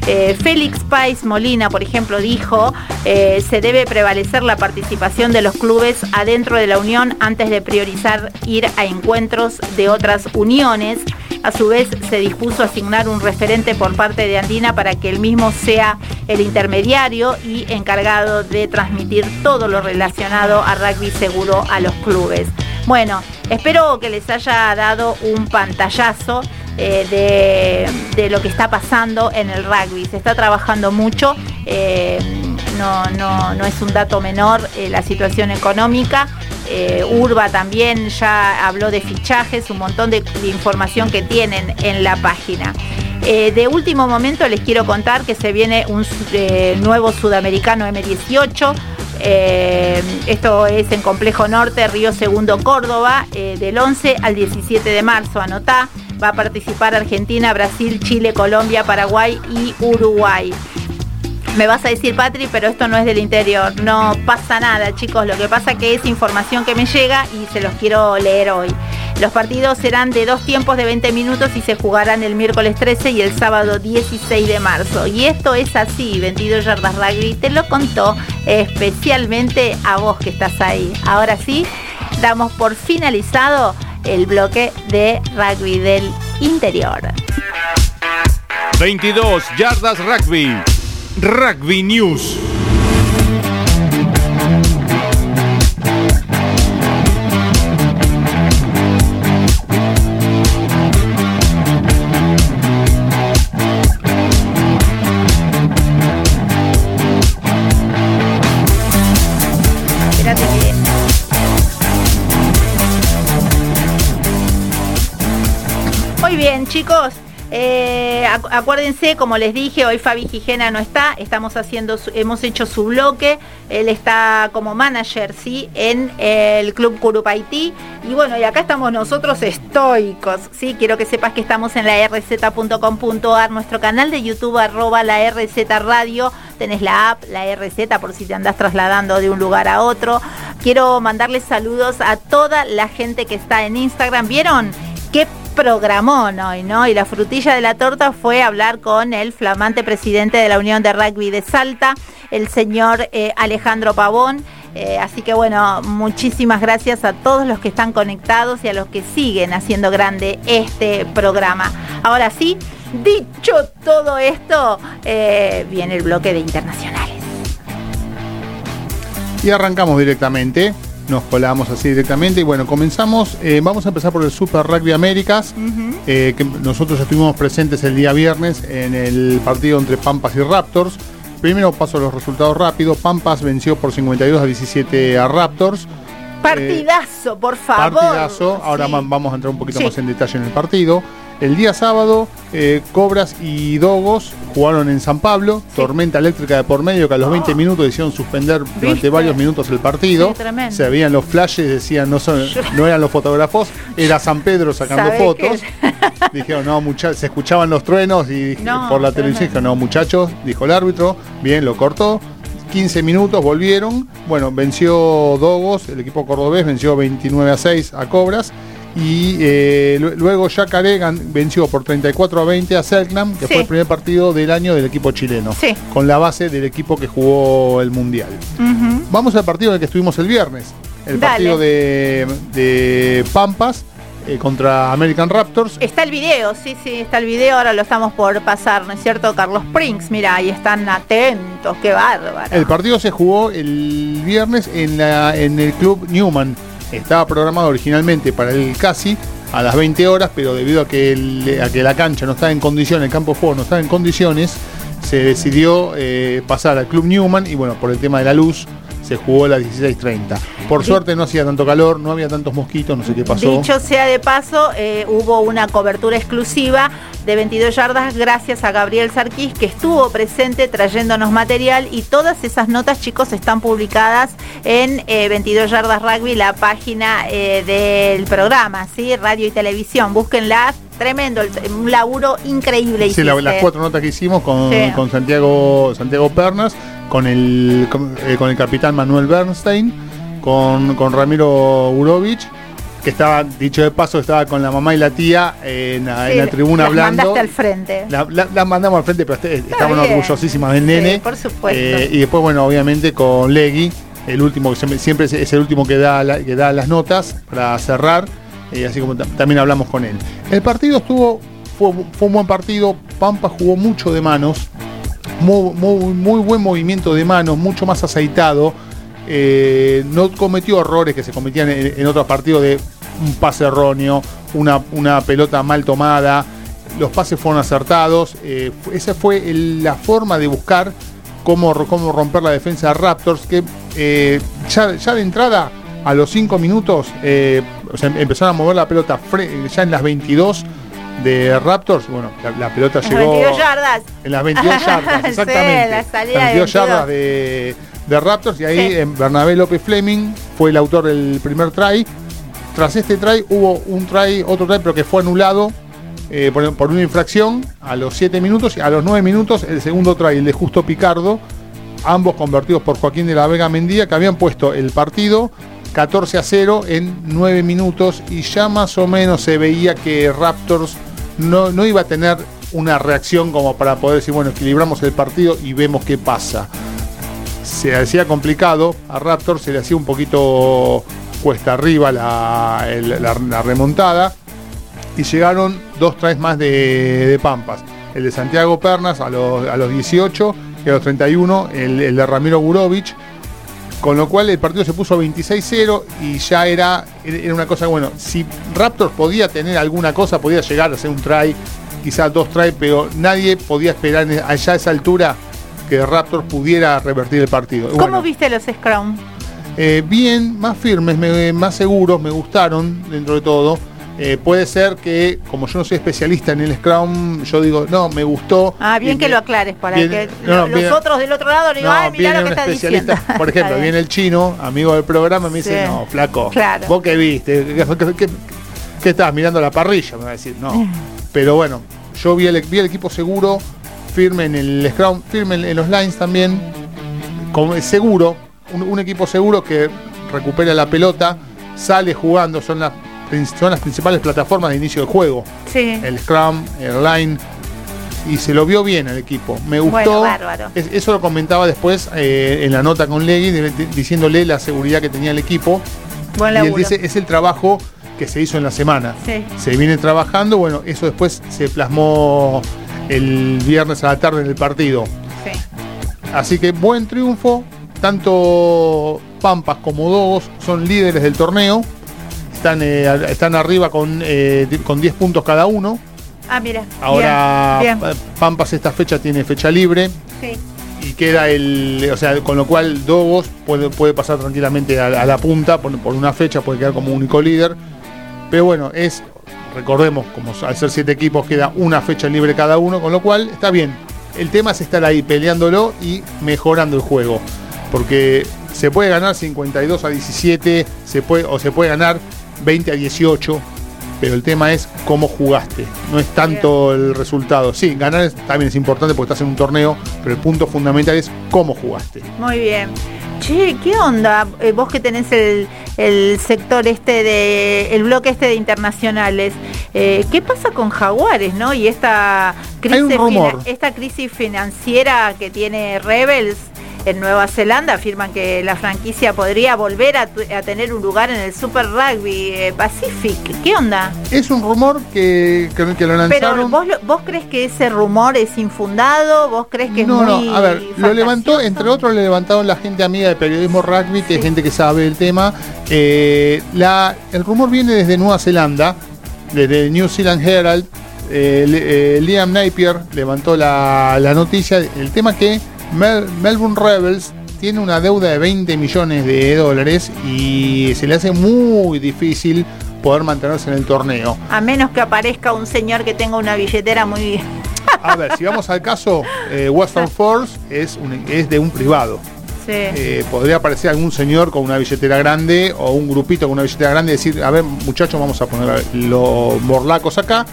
Eh, Félix Pais Molina, por ejemplo, dijo, eh, se debe prevalecer la participación de los clubes adentro de la unión antes de priorizar ir a encuentros de otras uniones. A su vez, se dispuso asignar un referente por parte de Andina para que el mismo sea el intermediario y encargado de transmitir todo lo relacionado a rugby seguro a los clubes. Bueno, espero que les haya dado un pantallazo eh, de, lo que está pasando en el rugby. Se está trabajando mucho, eh, no, no, es un dato menor eh, la situación económica. Urba también ya habló de fichajes, un montón de, información que tienen en la página. De último momento les quiero contar que se viene un nuevo sudamericano M18. esto es en Complejo Norte, Río Segundo, Córdoba, del 11 al 17 de marzo. Anotá, Va a participar Argentina, Brasil, Chile, Colombia, Paraguay y Uruguay. Me vas a decir, Patri, pero esto no es del interior. No pasa nada, chicos. Lo que pasa que es información que me llega y se los quiero leer hoy. Los partidos serán de dos tiempos de 20 minutos y se jugarán el miércoles 13 y el sábado 16 de marzo. Y esto es así, 22 yardas rugby. Te lo contó especialmente a vos que estás ahí. Ahora sí, damos por finalizado el bloque de rugby del interior. 22 yardas rugby. Rugby News. Chicos, eh, acuérdense, como les dije, hoy Fabi Gijena no está, estamos haciendo, hemos hecho su bloque, él está como manager, ¿sí? En el Club Curupaití. Y bueno, y acá estamos nosotros estoicos, ¿sí? Quiero que sepas que estamos en la rz.com.ar, nuestro canal de YouTube, arroba la RZ Radio, tenés la app, la RZ, por si te andas trasladando de un lugar a otro. Quiero mandarles saludos a toda la gente que está en Instagram. ¿Vieron? Programón hoy, ¿no? Y la frutilla de la torta fue hablar con el flamante presidente de la Unión de Rugby de Salta, el señor eh, Alejandro Pavón. Eh, así que bueno, muchísimas gracias a todos los que están conectados y a los que siguen haciendo grande este programa. Ahora sí, dicho todo esto, eh, viene el bloque de internacionales. Y arrancamos directamente nos colamos así directamente. Y bueno, comenzamos. Eh, vamos a empezar por el Super Rugby Américas, eh, que nosotros estuvimos presentes el día viernes en el partido entre Pampas y Raptors. Primero paso los resultados rápidos. Pampas venció por 52 a 17 a Raptors. Partidazo, por favor. Partidazo. Ahora vamos a entrar un poquito más en detalle en el partido. El día sábado, eh, Cobras y Dogos jugaron en San Pablo, tormenta eléctrica de por medio que a los 20 minutos hicieron suspender durante varios minutos el partido. se veían los flashes, decían no son, no eran los fotógrafos, era San Pedro sacando fotos. Dijeron, no, muchachos, se escuchaban los truenos y por la televisión dijeron, no, muchachos, dijo el árbitro, bien, lo cortó. 15 minutos, volvieron. Bueno, venció Dogos, el equipo cordobés venció 29 a 6 a Cobras y eh, luego Yacaré venció por 34 a 20 a Selknam, que fue el primer partido del año del equipo chileno, con la base del equipo que jugó el Mundial. Vamos al partido en el que estuvimos el viernes, el partido de, Pampas. Eh, contra American Raptors. Está el video, sí, sí, está el video, ahora lo estamos por pasar, ¿no es cierto? Carlos Springs, mira, ahí están atentos, qué bárbaro. El partido se jugó el viernes en, la, en el club Newman, estaba programado originalmente para el casi a las 20 horas, pero debido a que, a que la cancha no estaba en condiciones, el campo de juego no estaba en condiciones, se decidió eh, pasar al Club Newman y bueno, por el tema de la luz se jugó a las 16.30. Por suerte no hacía tanto calor, no había tantos mosquitos, no sé qué pasó. Dicho sea de paso, eh, hubo una cobertura exclusiva de 22 yardas gracias a Gabriel Sarquís que estuvo presente trayéndonos material y todas esas notas chicos están publicadas en 22 eh, yardas rugby, la página eh, del programa, ¿sí? radio y televisión, búsquenla, tremendo, un laburo increíble. Sí, las cuatro notas que hicimos con, con Santiago, Santiago Pernas, con el, con, eh, el capitán Manuel Bernstein, con, con Ramiro Urovich que estaba, dicho de paso, estaba con la mamá y la tía en, la tribuna hablando. Mandaste al frente. La, mandamos al frente, pero este, estaban orgullosísimas del nene. por supuesto. Eh, y después, bueno, obviamente con Legui, el último, que siempre es el último que da, que da las notas para cerrar. Así como también hablamos con él. El partido estuvo, fue, un buen partido. Pampa jugó mucho de manos. Muy, muy, buen movimiento de manos, mucho más aceitado. Eh, no cometió errores que se cometían en, otros partidos de un pase erróneo, una, una, pelota mal tomada, los pases fueron acertados. Eh, esa fue la forma de buscar cómo, cómo, romper la defensa de Raptors, que eh, ya, de entrada, a los 5 minutos, empezaron a mover la pelota ya en las 22 de Raptors, bueno, la, pelota llegó. En las 22 yardas. En las 22 yardas, exactamente. las 22 yardas de, de Raptors y ahí en Bernabé López Fleming fue el autor del primer try. Tras este try hubo un try, otro try, pero que fue anulado eh, por, una infracción a los 7 minutos y a los 9 minutos el segundo try, el de Justo Picardo, ambos convertidos por Joaquín de la Vega Mendía, que habían puesto el partido 14 a 0 en 9 minutos y ya más o menos se veía que Raptors no, no iba a tener una reacción como para poder decir, bueno, equilibramos el partido y vemos qué pasa se hacía complicado, a Raptor se le hacía un poquito cuesta arriba la, remontada y llegaron dos trajes más de, Pampas. El de Santiago Pernas a los, a los 18 y a los 31 el, de Ramiro Burovich. Con lo cual el partido se puso 26-0 y ya era, era una cosa, bueno, si Raptors podía tener alguna cosa, podía llegar a hacer un try, quizás dos try, pero nadie podía esperar allá a esa altura que Raptors pudiera revertir el partido. ¿Cómo viste los Scrum? Eh, bien, más firmes, más seguros, me gustaron dentro de todo. Eh, puede ser que, como yo no soy especialista en el Scrum, yo digo, no, me gustó. Ah, bien que lo aclares para que los otros del otro lado le digan, ay, mirá lo que está diciendo. Por ejemplo, viene el chino, amigo del programa, me dice, no, flaco, vos qué viste, ¿Qué, estás mirando la parrilla? Me va a decir, no. Pero bueno, yo vi el, vi el equipo seguro, firme en el Scrum, firme en, los lines también, como seguro, un equipo seguro que recupera la pelota, sale jugando, son las son las principales plataformas de inicio de juego. Sí. El Scrum, el Line. Y se lo vio bien al equipo. Me gustó. eso lo comentaba después eh, en la nota con Legui, diciéndole la seguridad que tenía el equipo. y él dice, es el trabajo que se hizo en la semana. Se viene trabajando, bueno, eso después se plasmó el viernes a la tarde en el partido. Sí. Así que buen triunfo. Tanto Pampas como Dogos son líderes del torneo están, eh, están arriba con, eh, con 10 puntos cada uno. Ah, mira. Ahora Pampas esta fecha tiene fecha libre. Sí. Y queda el. O sea, con lo cual Dogos puede, puede pasar tranquilamente a, la punta por, una fecha, puede quedar como único líder. Pero bueno, es. Recordemos, como al ser siete equipos queda una fecha libre cada uno, con lo cual está bien. El tema es estar ahí peleándolo y mejorando el juego. Porque se puede ganar 52 a 17, se puede, o se puede ganar 20 a 18, pero el tema es cómo jugaste, no es tanto el resultado. Sí, ganar también es importante porque estás en un torneo, pero el punto fundamental es cómo jugaste. Muy bien. Che, ¿qué onda? Eh, vos que tenés el, sector este de, el bloque este de internacionales, eh, ¿qué pasa con Jaguares, no? Y esta crisis, esta crisis financiera que tiene Rebels, en Nueva Zelanda afirman que la franquicia podría volver a, tener un lugar en el Super Rugby eh, Pacific. ¿Qué onda? Es un rumor que, que, lo lanzaron. Pero ¿vos, crees que ese rumor es infundado? ¿Vos crees que es muy No, a ver, lo levantó, entre otros le levantaron la gente amiga de periodismo rugby, que es gente que sabe el tema. Eh, la, el rumor viene desde Nueva Zelanda, desde New Zealand Herald. Eh, Liam Napier levantó la, la noticia. El tema que Melbourne Rebels tiene una deuda de 20 millones de dólares y se le hace muy difícil poder mantenerse en el torneo. A menos que aparezca un señor que tenga una billetera muy... A ver, si vamos al caso, eh, Western Force es, es de un privado. Sí. Eh, podría aparecer algún señor con una billetera grande o un grupito con una billetera grande y decir, a ver muchachos, vamos a poner los morlacos acá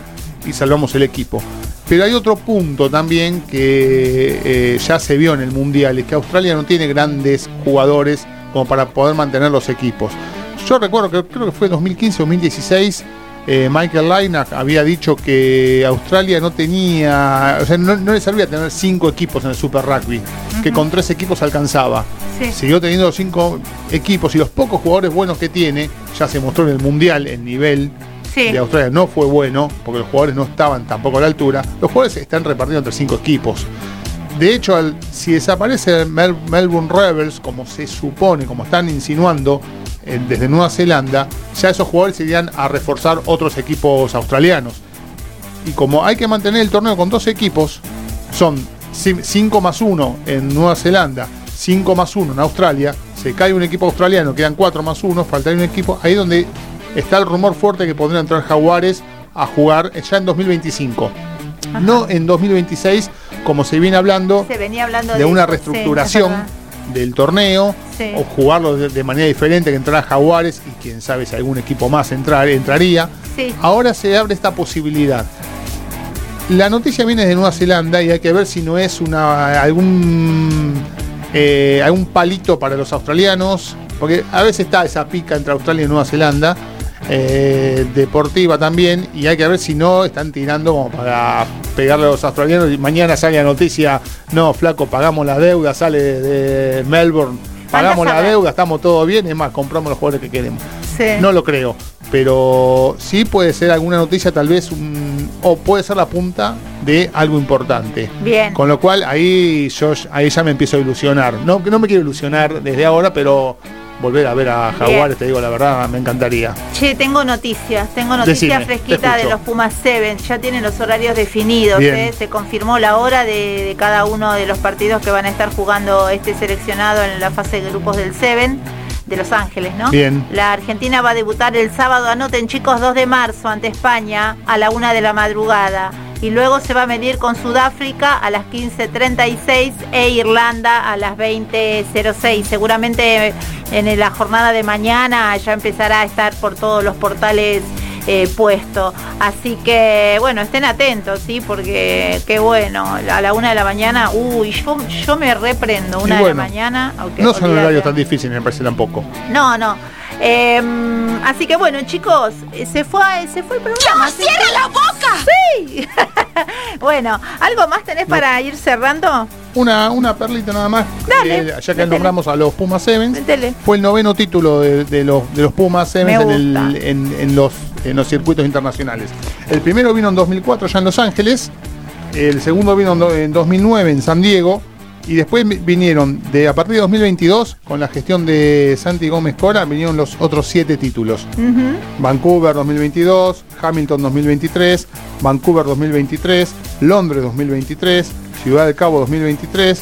y salvamos el equipo. Pero hay otro punto también que eh, ya se vio en el Mundial, es que Australia no tiene grandes jugadores como para poder mantener los equipos. Yo recuerdo que creo que fue 2015 o 2016, eh, Michael Lainack había dicho que Australia no tenía, o sea, no, le servía tener cinco equipos en el Super Rugby, que con tres equipos alcanzaba. Siguió teniendo cinco equipos y los pocos jugadores buenos que tiene, ya se mostró en el Mundial el nivel de Australia no fue bueno, porque los jugadores no estaban tampoco a la altura. Los jugadores están repartidos entre cinco equipos. De hecho, si desaparece Melbourne Rebels, como se supone, como están insinuando desde Nueva Zelanda, ya esos jugadores irían a reforzar otros equipos australianos. Y como hay que mantener el torneo con dos equipos, son 5 más 1 en Nueva Zelanda, 5 más 1 en Australia, se cae un equipo australiano, quedan 4 más 1, faltaría un equipo, ahí donde está el rumor fuerte que podrían entrar Jaguares a jugar ya en 2025. No en 2026, como se viene hablando, de, una reestructuración del torneo, o jugarlo de, manera diferente, que entrará Jaguares y quién sabe si algún equipo más entrar, entraría. Ahora se abre esta posibilidad. La noticia viene de Nueva Zelanda y hay que ver si no es una algún eh, algún palito para los australianos, porque a veces está esa pica entre Australia y Nueva Zelanda eh, deportiva también y hay que ver si no están tirando como para pegarle a los australianos y mañana sale la noticia, no, flaco, pagamos la deuda, sale de Melbourne, pagamos la deuda, estamos todo bien, es más, compramos los jugadores que queremos. No lo creo, pero sí puede ser alguna noticia tal vez o puede ser la punta de algo importante. Bien. Con lo cual ahí yo ahí ya me empiezo a ilusionar. No, no me quiero ilusionar desde ahora, pero volver a ver a Jaguares, te digo la verdad, me encantaría. Che, tengo noticias, tengo noticias fresquitas de los Pumas Seven, ya tienen los horarios definidos, ¿eh? se confirmó la hora de, cada uno de los partidos que van a estar jugando este seleccionado en la fase de grupos del Seven. de Los Ángeles, ¿no? Bien. La Argentina va a debutar el sábado, anoten chicos, 2 de marzo ante España a la una de la madrugada. Y luego se va a medir con Sudáfrica a las 15.36 e Irlanda a las 20.06. Seguramente en la jornada de mañana ya empezará a estar por todos los portales eh, puesto. Así que, bueno, estén atentos, ¿sí? Porque qué bueno, a la una de la mañana, uy, yo, yo me reprendo una de la mañana. no son horarios tan difíciles, me parece tampoco. No, no. Em, así que bueno, chicos, se fue, se fue el programa. ¡No, cierra la boca! Sí. bueno, ¿algo más tenés para ir cerrando? Una, una perlita nada más. Dale, ya que nombramos a los Pumas Sevens. Fue el noveno título de, los, de los Pumas Sevens en, en, los, en los circuitos internacionales. El primero vino en 2004 ya en Los Ángeles. El segundo vino en 2009 en San Diego y después vinieron, de a partir de 2022, con la gestión de Santi Gómez Cora, vinieron los otros siete títulos. Vancouver 2022, Hamilton 2023, Vancouver 2023, Londres 2023, Ciudad del Cabo 2023,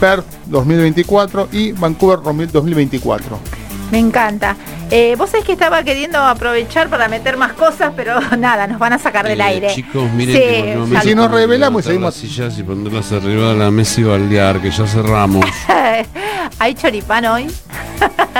Perth 2024 y Vancouver 2024. Me encanta. Eh, vos sabés que estaba queriendo aprovechar para meter más cosas, pero nada, nos van a sacar del eh, aire. Chicos, miren sí, si nos revelamos y seguimos. sillas y ponerlas arriba de la mesa y baldear, que ya cerramos. ¿Hay choripán hoy?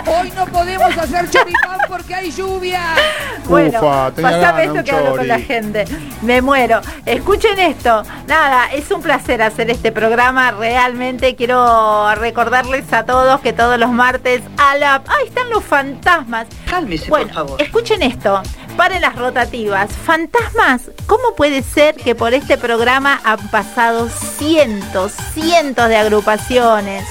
hoy no podemos hacer choripán porque hay lluvia. Bueno, pasame esto que hablo con la gente. Me muero. Escuchen esto. Nada, es un placer hacer este programa. Realmente quiero recordarles a todos que todos los martes a la. ¡Ahí están los fantasmas! Cálmese, por favor. Escuchen esto. Paren las rotativas. Fantasmas, ¿cómo puede ser que por este programa han pasado cientos, cientos de agrupaciones?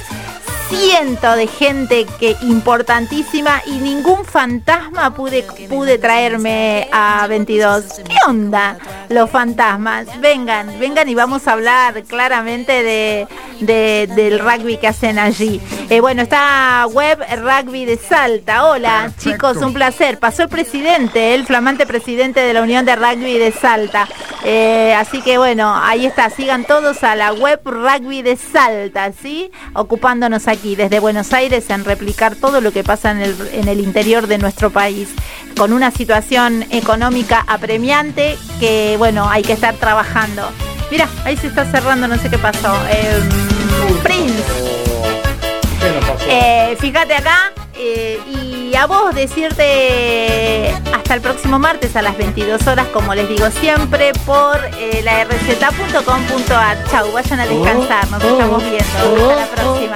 Ciento de gente que importantísima y ningún fantasma pude, pude traerme a 22. ¿Qué onda los fantasmas? Vengan, vengan y vamos a hablar claramente de, del rugby que hacen allí. Eh, bueno, está web rugby de Salta. Hola chicos, un placer. Pasó el presidente, el flamante presidente de la Unión de Rugby de Salta. Eh, así que bueno, ahí está. Sigan todos a la web rugby de Salta, ¿sí? Ocupándonos aquí desde Buenos Aires en replicar todo lo que pasa en el, en el interior de nuestro país, con una situación económica apremiante que, bueno, hay que estar trabajando. Mira, ahí se está cerrando, no sé qué pasó. Em, Prince. Eh, fíjate acá eh, y a vos decirte hasta el próximo martes a las 22 horas, como les digo siempre, por eh, la rz.com.ar. Chau, vayan a descansar, nos estamos viendo. Hasta la próxima.